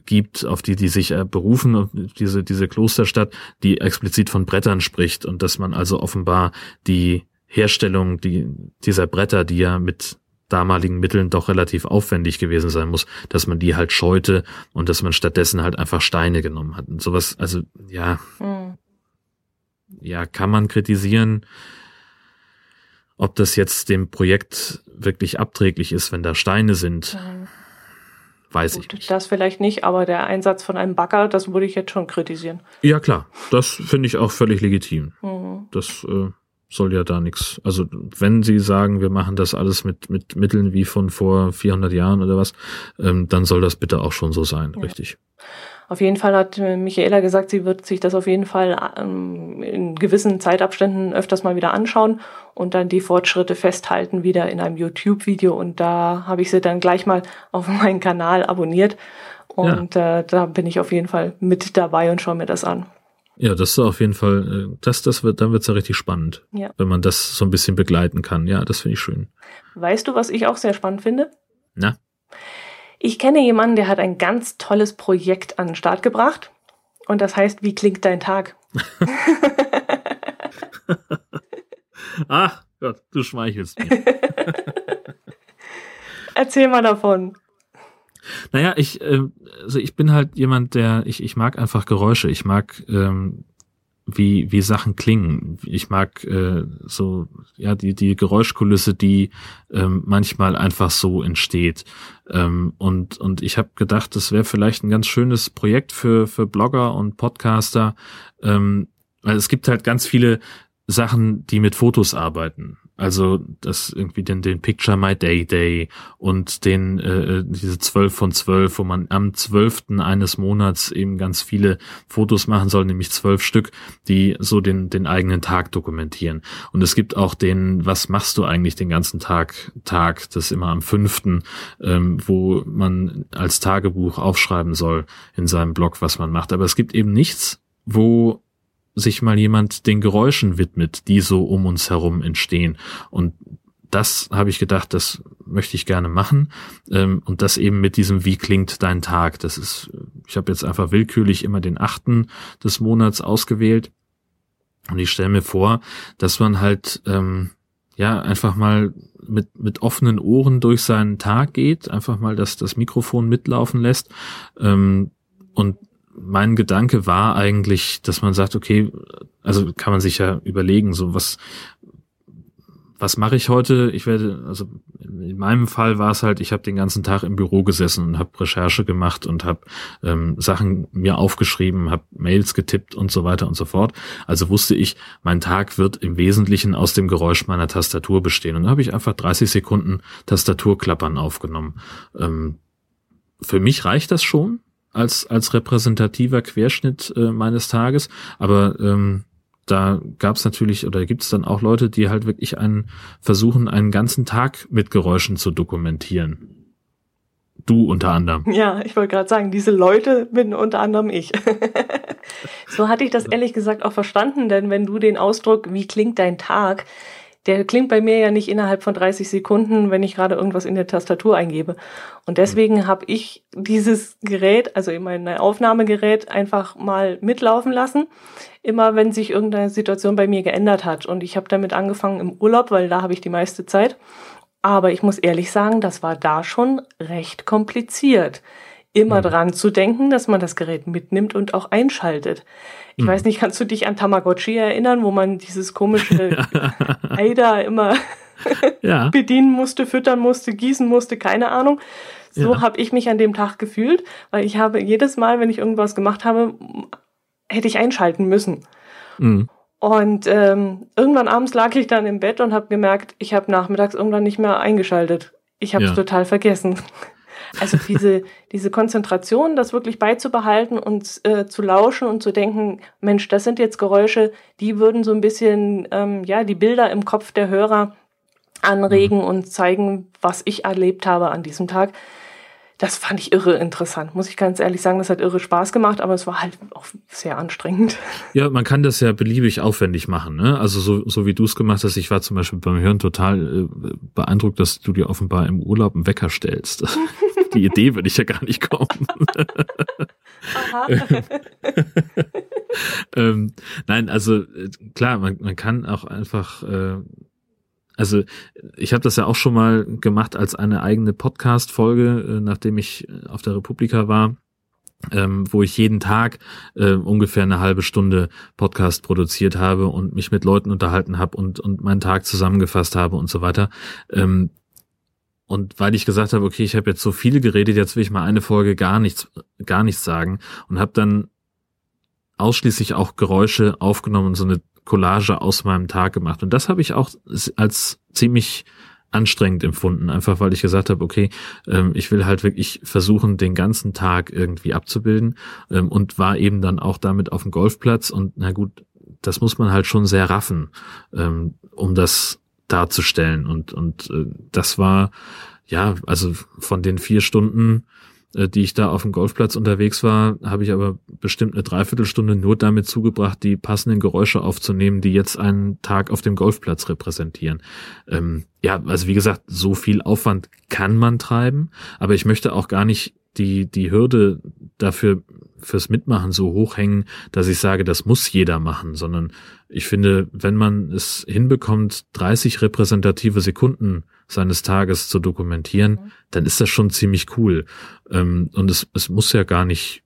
Speaker 1: gibt, auf die die sich äh, berufen, diese, diese Klosterstadt, die explizit von Brettern spricht und dass man also offenbar die Herstellung die, dieser Bretter, die ja mit damaligen Mitteln doch relativ aufwendig gewesen sein muss, dass man die halt scheute und dass man stattdessen halt einfach Steine genommen hat. Und sowas, also ja, mhm ja, kann man kritisieren, ob das jetzt dem Projekt wirklich abträglich ist, wenn da Steine sind. Mhm. Weiß Gut, ich nicht.
Speaker 2: Das vielleicht nicht, aber der Einsatz von einem Bagger, das würde ich jetzt schon kritisieren.
Speaker 1: Ja, klar. Das finde ich auch völlig legitim. Mhm. Das äh, soll ja da nichts. Also, wenn Sie sagen, wir machen das alles mit, mit Mitteln wie von vor 400 Jahren oder was, ähm, dann soll das bitte auch schon so sein, ja. richtig.
Speaker 2: Auf jeden Fall hat äh, Michaela gesagt, sie wird sich das auf jeden Fall ähm, in gewissen Zeitabständen öfters mal wieder anschauen und dann die Fortschritte festhalten wieder in einem YouTube-Video. Und da habe ich sie dann gleich mal auf meinen Kanal abonniert. Und ja. äh, da bin ich auf jeden Fall mit dabei und schaue mir das an.
Speaker 1: Ja, das ist auf jeden Fall, äh, das, das wird, dann wird's ja richtig spannend, ja. wenn man das so ein bisschen begleiten kann. Ja, das finde ich schön.
Speaker 2: Weißt du, was ich auch sehr spannend finde?
Speaker 1: Na?
Speaker 2: Ich kenne jemanden, der hat ein ganz tolles Projekt an den Start gebracht. Und das heißt, wie klingt dein Tag?
Speaker 1: Ach Gott, du schmeichelst mir.
Speaker 2: Erzähl mal davon.
Speaker 1: Naja, ich, äh, also ich bin halt jemand, der, ich, ich mag einfach Geräusche. Ich mag ähm, wie, wie Sachen klingen. Ich mag äh, so, ja, die, die Geräuschkulisse, die ähm, manchmal einfach so entsteht. Ähm, und, und ich habe gedacht, das wäre vielleicht ein ganz schönes Projekt für, für Blogger und Podcaster. Ähm, weil es gibt halt ganz viele Sachen, die mit Fotos arbeiten. Also das irgendwie den, den Picture My Day Day und den äh, diese zwölf von zwölf, wo man am zwölften eines Monats eben ganz viele Fotos machen soll, nämlich zwölf Stück, die so den, den eigenen Tag dokumentieren. Und es gibt auch den, was machst du eigentlich den ganzen Tag, Tag, das immer am fünften, ähm, wo man als Tagebuch aufschreiben soll in seinem Blog, was man macht. Aber es gibt eben nichts, wo sich mal jemand den Geräuschen widmet, die so um uns herum entstehen. Und das habe ich gedacht, das möchte ich gerne machen. Ähm, und das eben mit diesem Wie klingt dein Tag? Das ist, ich habe jetzt einfach willkürlich immer den achten des Monats ausgewählt. Und ich stelle mir vor, dass man halt ähm, ja einfach mal mit, mit offenen Ohren durch seinen Tag geht, einfach mal das, das Mikrofon mitlaufen lässt ähm, und mein Gedanke war eigentlich, dass man sagt, okay, also kann man sich ja überlegen, so was, was mache ich heute? Ich werde, also in meinem Fall war es halt, ich habe den ganzen Tag im Büro gesessen und habe Recherche gemacht und habe ähm, Sachen mir aufgeschrieben, habe Mails getippt und so weiter und so fort. Also wusste ich, mein Tag wird im Wesentlichen aus dem Geräusch meiner Tastatur bestehen. Und da habe ich einfach 30 Sekunden Tastaturklappern aufgenommen. Ähm, für mich reicht das schon als als repräsentativer Querschnitt äh, meines Tages, aber ähm, da gab es natürlich oder gibt es dann auch Leute, die halt wirklich einen versuchen, einen ganzen Tag mit Geräuschen zu dokumentieren. Du unter anderem.
Speaker 2: Ja, ich wollte gerade sagen, diese Leute bin unter anderem ich. so hatte ich das ehrlich gesagt auch verstanden, denn wenn du den Ausdruck, wie klingt dein Tag, der klingt bei mir ja nicht innerhalb von 30 Sekunden, wenn ich gerade irgendwas in der Tastatur eingebe. Und deswegen habe ich dieses Gerät, also mein Aufnahmegerät, einfach mal mitlaufen lassen, immer wenn sich irgendeine Situation bei mir geändert hat. Und ich habe damit angefangen im Urlaub, weil da habe ich die meiste Zeit. Aber ich muss ehrlich sagen, das war da schon recht kompliziert immer mhm. dran zu denken, dass man das Gerät mitnimmt und auch einschaltet. Ich mhm. weiß nicht, kannst du dich an Tamagotchi erinnern, wo man dieses komische Ei da immer ja. bedienen musste, füttern musste, gießen musste, keine Ahnung. So ja. habe ich mich an dem Tag gefühlt, weil ich habe jedes Mal, wenn ich irgendwas gemacht habe, hätte ich einschalten müssen. Mhm. Und ähm, irgendwann abends lag ich dann im Bett und habe gemerkt, ich habe nachmittags irgendwann nicht mehr eingeschaltet. Ich habe es ja. total vergessen. Also diese, diese Konzentration, das wirklich beizubehalten und äh, zu lauschen und zu denken, Mensch, das sind jetzt Geräusche, die würden so ein bisschen, ähm, ja, die Bilder im Kopf der Hörer anregen mhm. und zeigen, was ich erlebt habe an diesem Tag. Das fand ich irre interessant, muss ich ganz ehrlich sagen. Das hat irre Spaß gemacht, aber es war halt auch sehr anstrengend.
Speaker 1: Ja, man kann das ja beliebig aufwendig machen. Ne? Also so, so wie du es gemacht hast, ich war zum Beispiel beim Hören total äh, beeindruckt, dass du dir offenbar im Urlaub einen Wecker stellst. Die Idee würde ich ja gar nicht kommen. Aha. ähm, nein, also äh, klar, man, man kann auch einfach äh, also ich habe das ja auch schon mal gemacht als eine eigene Podcast-Folge, äh, nachdem ich äh, auf der Republika war. Ähm, wo ich jeden Tag äh, ungefähr eine halbe Stunde Podcast produziert habe und mich mit Leuten unterhalten habe und, und meinen Tag zusammengefasst habe und so weiter. Ähm, und weil ich gesagt habe, okay, ich habe jetzt so viel geredet, jetzt will ich mal eine Folge gar nichts, gar nichts sagen und habe dann ausschließlich auch Geräusche aufgenommen, so eine Collage aus meinem Tag gemacht. Und das habe ich auch als ziemlich anstrengend empfunden, einfach weil ich gesagt habe, okay, ähm, ich will halt wirklich versuchen, den ganzen Tag irgendwie abzubilden ähm, und war eben dann auch damit auf dem Golfplatz und na gut, das muss man halt schon sehr raffen, ähm, um das darzustellen und und äh, das war ja also von den vier Stunden äh, die ich da auf dem Golfplatz unterwegs war, habe ich aber bestimmt eine Dreiviertelstunde nur damit zugebracht, die passenden Geräusche aufzunehmen, die jetzt einen Tag auf dem Golfplatz repräsentieren. Ähm, ja, also wie gesagt, so viel Aufwand kann man treiben, aber ich möchte auch gar nicht die, die Hürde dafür fürs Mitmachen so hochhängen, dass ich sage, das muss jeder machen, sondern ich finde, wenn man es hinbekommt, 30 repräsentative Sekunden seines Tages zu dokumentieren, mhm. dann ist das schon ziemlich cool. Ähm, und es, es muss ja gar nicht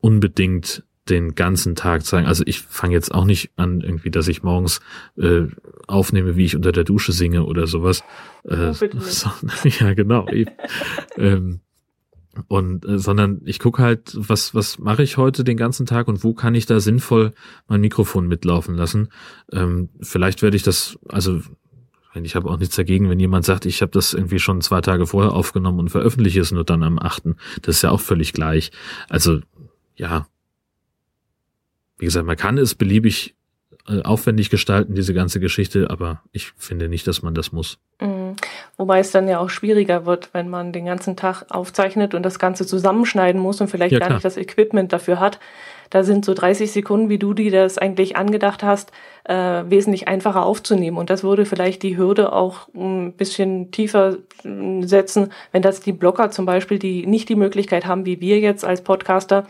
Speaker 1: unbedingt den ganzen Tag zeigen. Also ich fange jetzt auch nicht an, irgendwie, dass ich morgens äh, aufnehme, wie ich unter der Dusche singe oder sowas. Äh, oh, so, ja, genau. ähm, und äh, sondern ich gucke halt, was was mache ich heute den ganzen Tag und wo kann ich da sinnvoll mein Mikrofon mitlaufen lassen. Ähm, vielleicht werde ich das, also ich habe auch nichts dagegen, wenn jemand sagt, ich habe das irgendwie schon zwei Tage vorher aufgenommen und veröffentliche es nur dann am achten. Das ist ja auch völlig gleich. Also ja, wie gesagt, man kann es beliebig äh, aufwendig gestalten, diese ganze Geschichte, aber ich finde nicht, dass man das muss.
Speaker 2: Mhm. Wobei es dann ja auch schwieriger wird, wenn man den ganzen Tag aufzeichnet und das Ganze zusammenschneiden muss und vielleicht ja, gar nicht das Equipment dafür hat. Da sind so 30 Sekunden, wie du dir das eigentlich angedacht hast, äh, wesentlich einfacher aufzunehmen. Und das würde vielleicht die Hürde auch ein bisschen tiefer äh, setzen, wenn das die Blogger zum Beispiel, die nicht die Möglichkeit haben, wie wir jetzt als Podcaster,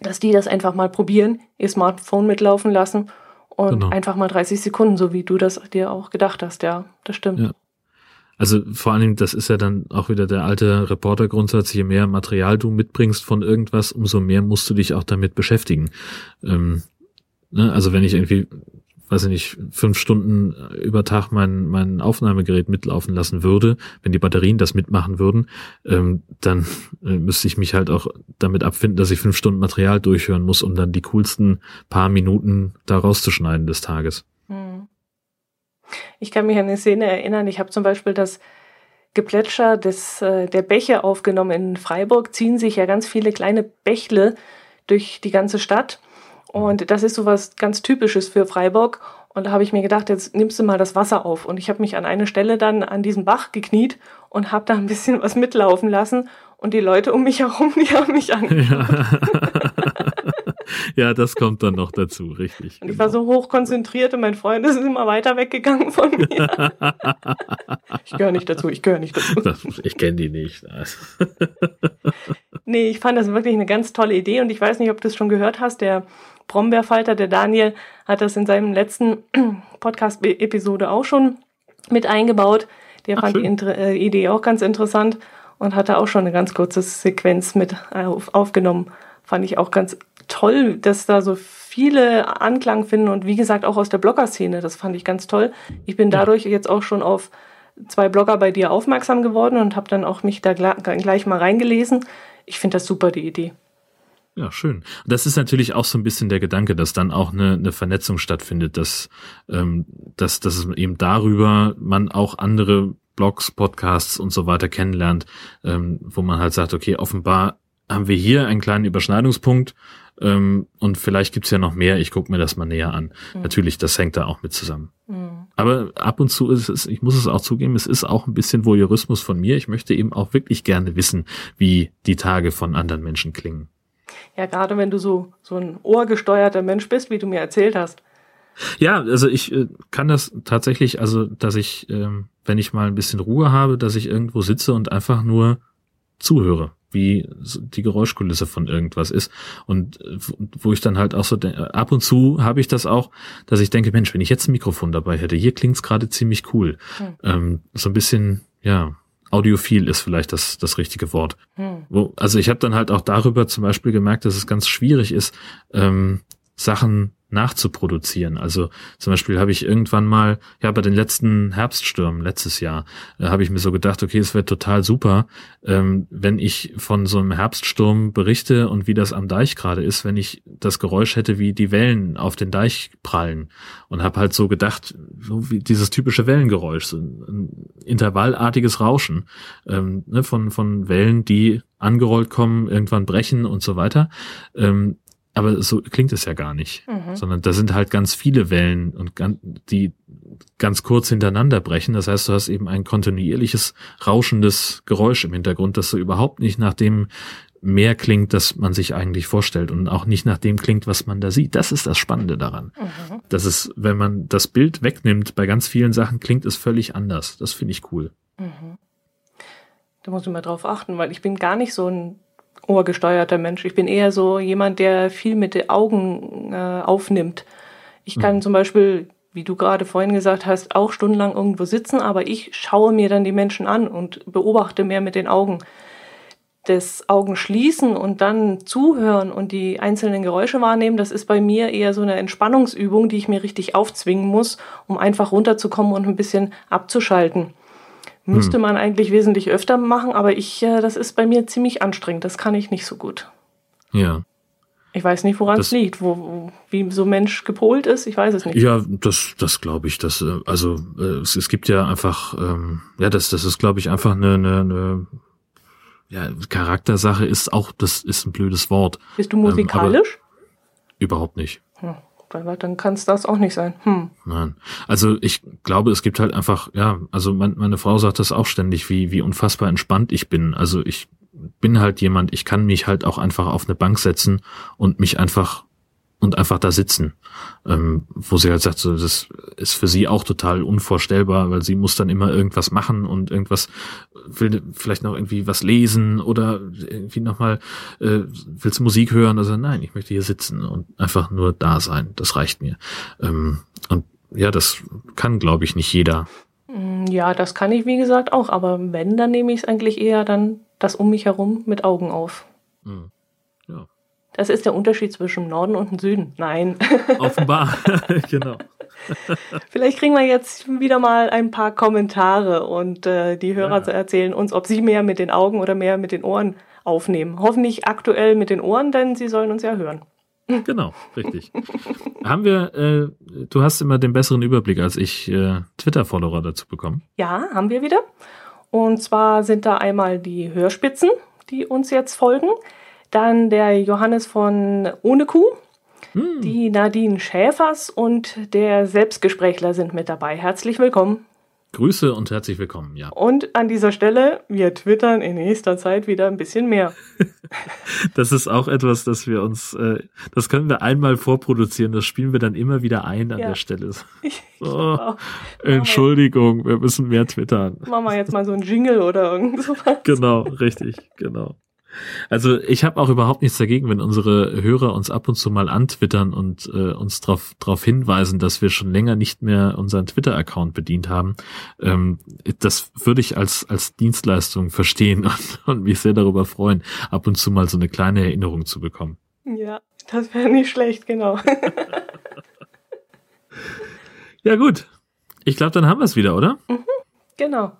Speaker 2: dass die das einfach mal probieren, ihr Smartphone mitlaufen lassen und genau. einfach mal 30 Sekunden, so wie du das dir auch gedacht hast, ja, das stimmt. Ja.
Speaker 1: Also vor allen Dingen, das ist ja dann auch wieder der alte Reporter-Grundsatz, je mehr Material du mitbringst von irgendwas, umso mehr musst du dich auch damit beschäftigen. Ähm, ne? Also wenn ich irgendwie weiß ich nicht, fünf Stunden über Tag mein, mein Aufnahmegerät mitlaufen lassen würde, wenn die Batterien das mitmachen würden, ähm, dann äh, müsste ich mich halt auch damit abfinden, dass ich fünf Stunden Material durchhören muss, um dann die coolsten paar Minuten da rauszuschneiden des Tages.
Speaker 2: Ich kann mich an eine Szene erinnern. Ich habe zum Beispiel das Geplätscher des, äh, der Bäche aufgenommen. In Freiburg ziehen sich ja ganz viele kleine Bächle durch die ganze Stadt. Und das ist so was ganz Typisches für Freiburg. Und da habe ich mir gedacht, jetzt nimmst du mal das Wasser auf. Und ich habe mich an eine Stelle dann an diesem Bach gekniet und habe da ein bisschen was mitlaufen lassen. Und die Leute um mich herum, die haben mich angeschaut.
Speaker 1: Ja. ja, das kommt dann noch dazu, richtig.
Speaker 2: Und ich war so hoch konzentriert und mein Freund ist immer weiter weggegangen von mir. ich gehöre nicht dazu, ich gehöre nicht dazu. Das,
Speaker 1: ich kenne die nicht.
Speaker 2: nee, ich fand das wirklich eine ganz tolle Idee und ich weiß nicht, ob du es schon gehört hast, der Brombeerfalter, der Daniel, hat das in seinem letzten Podcast-Episode auch schon mit eingebaut. Der Ach, fand schön. die äh, Idee auch ganz interessant und hatte auch schon eine ganz kurze Sequenz mit auf, aufgenommen. Fand ich auch ganz toll, dass da so viele Anklang finden und wie gesagt auch aus der Blogger-Szene. Das fand ich ganz toll. Ich bin dadurch jetzt auch schon auf zwei Blogger bei dir aufmerksam geworden und habe dann auch mich da gleich mal reingelesen. Ich finde das super, die Idee.
Speaker 1: Ja, schön. Das ist natürlich auch so ein bisschen der Gedanke, dass dann auch eine, eine Vernetzung stattfindet, dass, ähm, dass, dass eben darüber man auch andere Blogs, Podcasts und so weiter kennenlernt, ähm, wo man halt sagt, okay, offenbar haben wir hier einen kleinen Überschneidungspunkt ähm, und vielleicht gibt's ja noch mehr. Ich gucke mir das mal näher an. Mhm. Natürlich, das hängt da auch mit zusammen. Mhm. Aber ab und zu ist es, ich muss es auch zugeben, es ist auch ein bisschen Voyeurismus von mir. Ich möchte eben auch wirklich gerne wissen, wie die Tage von anderen Menschen klingen.
Speaker 2: Ja, gerade wenn du so, so ein ohrgesteuerter Mensch bist, wie du mir erzählt hast.
Speaker 1: Ja, also ich äh, kann das tatsächlich, also dass ich, ähm, wenn ich mal ein bisschen Ruhe habe, dass ich irgendwo sitze und einfach nur zuhöre wie die Geräuschkulisse von irgendwas ist. Und wo ich dann halt auch so, ab und zu habe ich das auch, dass ich denke, Mensch, wenn ich jetzt ein Mikrofon dabei hätte, hier klingt's gerade ziemlich cool. Hm. Ähm, so ein bisschen, ja, audiophil ist vielleicht das, das richtige Wort. Hm. Wo, also ich habe dann halt auch darüber zum Beispiel gemerkt, dass es ganz schwierig ist, ähm, Sachen nachzuproduzieren. Also zum Beispiel habe ich irgendwann mal, ja, bei den letzten Herbststürmen letztes Jahr, äh, habe ich mir so gedacht, okay, es wäre total super, ähm, wenn ich von so einem Herbststurm berichte und wie das am Deich gerade ist, wenn ich das Geräusch hätte, wie die Wellen auf den Deich prallen. Und habe halt so gedacht, so wie dieses typische Wellengeräusch, so ein intervallartiges Rauschen ähm, ne, von, von Wellen, die angerollt kommen, irgendwann brechen und so weiter. Ähm, aber so klingt es ja gar nicht, mhm. sondern da sind halt ganz viele Wellen und ganz, die ganz kurz hintereinander brechen. Das heißt, du hast eben ein kontinuierliches, rauschendes Geräusch im Hintergrund, das so überhaupt nicht nach dem mehr klingt, das man sich eigentlich vorstellt und auch nicht nach dem klingt, was man da sieht. Das ist das Spannende daran. Mhm. Das ist, wenn man das Bild wegnimmt, bei ganz vielen Sachen klingt es völlig anders. Das finde ich cool. Mhm.
Speaker 2: Da muss ich mal drauf achten, weil ich bin gar nicht so ein ohrgesteuerter Mensch. Ich bin eher so jemand, der viel mit den Augen äh, aufnimmt. Ich kann mhm. zum Beispiel, wie du gerade vorhin gesagt hast, auch stundenlang irgendwo sitzen, aber ich schaue mir dann die Menschen an und beobachte mehr mit den Augen. Das Augen schließen und dann zuhören und die einzelnen Geräusche wahrnehmen, das ist bei mir eher so eine Entspannungsübung, die ich mir richtig aufzwingen muss, um einfach runterzukommen und ein bisschen abzuschalten. Müsste hm. man eigentlich wesentlich öfter machen, aber ich, äh, das ist bei mir ziemlich anstrengend. Das kann ich nicht so gut.
Speaker 1: Ja.
Speaker 2: Ich weiß nicht, woran es liegt, wo, wie so Mensch gepolt ist. Ich weiß es nicht.
Speaker 1: Ja, das, das glaube ich. Das, äh, also äh, es, es gibt ja einfach, ähm, ja, das, das ist, glaube ich, einfach eine, eine, eine ja, Charaktersache ist auch, das ist ein blödes Wort.
Speaker 2: Bist du musikalisch?
Speaker 1: Ähm, überhaupt nicht.
Speaker 2: Hm dann kann es das auch nicht sein. Hm.
Speaker 1: Nein. Also ich glaube, es gibt halt einfach, ja, also mein, meine Frau sagt das auch ständig, wie, wie unfassbar entspannt ich bin. Also ich bin halt jemand, ich kann mich halt auch einfach auf eine Bank setzen und mich einfach und einfach da sitzen. Ähm, wo sie halt sagt, so, das ist für sie auch total unvorstellbar, weil sie muss dann immer irgendwas machen und irgendwas will vielleicht noch irgendwie was lesen oder irgendwie nochmal äh, willst Musik hören. Also nein, ich möchte hier sitzen und einfach nur da sein. Das reicht mir. Ähm, und ja, das kann, glaube ich, nicht jeder.
Speaker 2: Mm, ja, das kann ich, wie gesagt, auch. Aber wenn, dann nehme ich es eigentlich eher dann das um mich herum mit Augen auf. Mhm. Das ist der Unterschied zwischen Norden und Süden. Nein.
Speaker 1: Offenbar, genau.
Speaker 2: Vielleicht kriegen wir jetzt wieder mal ein paar Kommentare und äh, die Hörer ja. erzählen uns, ob sie mehr mit den Augen oder mehr mit den Ohren aufnehmen. Hoffentlich aktuell mit den Ohren, denn sie sollen uns ja hören.
Speaker 1: Genau, richtig. Haben wir, äh, du hast immer den besseren Überblick als ich, äh, Twitter-Follower dazu bekommen?
Speaker 2: Ja, haben wir wieder. Und zwar sind da einmal die Hörspitzen, die uns jetzt folgen. Dann der Johannes von Ohne Kuh, hm. die Nadine Schäfers und der Selbstgesprächler sind mit dabei. Herzlich willkommen.
Speaker 1: Grüße und herzlich willkommen, ja.
Speaker 2: Und an dieser Stelle, wir twittern in nächster Zeit wieder ein bisschen mehr.
Speaker 1: das ist auch etwas, das wir uns, äh, das können wir einmal vorproduzieren, das spielen wir dann immer wieder ein an ja. der Stelle. Oh, Entschuldigung, wir müssen mehr twittern.
Speaker 2: Machen wir jetzt mal so ein Jingle oder irgend sowas.
Speaker 1: Genau, richtig, genau. Also ich habe auch überhaupt nichts dagegen, wenn unsere Hörer uns ab und zu mal antwittern und äh, uns darauf drauf hinweisen, dass wir schon länger nicht mehr unseren Twitter-Account bedient haben. Ähm, das würde ich als, als Dienstleistung verstehen und, und mich sehr darüber freuen, ab und zu mal so eine kleine Erinnerung zu bekommen.
Speaker 2: Ja, das wäre nicht schlecht, genau.
Speaker 1: ja gut, ich glaube, dann haben wir es wieder, oder?
Speaker 2: Mhm, genau.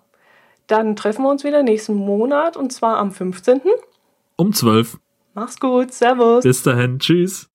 Speaker 2: Dann treffen wir uns wieder nächsten Monat und zwar am 15
Speaker 1: um 12.
Speaker 2: Mach's gut, Servus.
Speaker 1: Bis dahin, tschüss.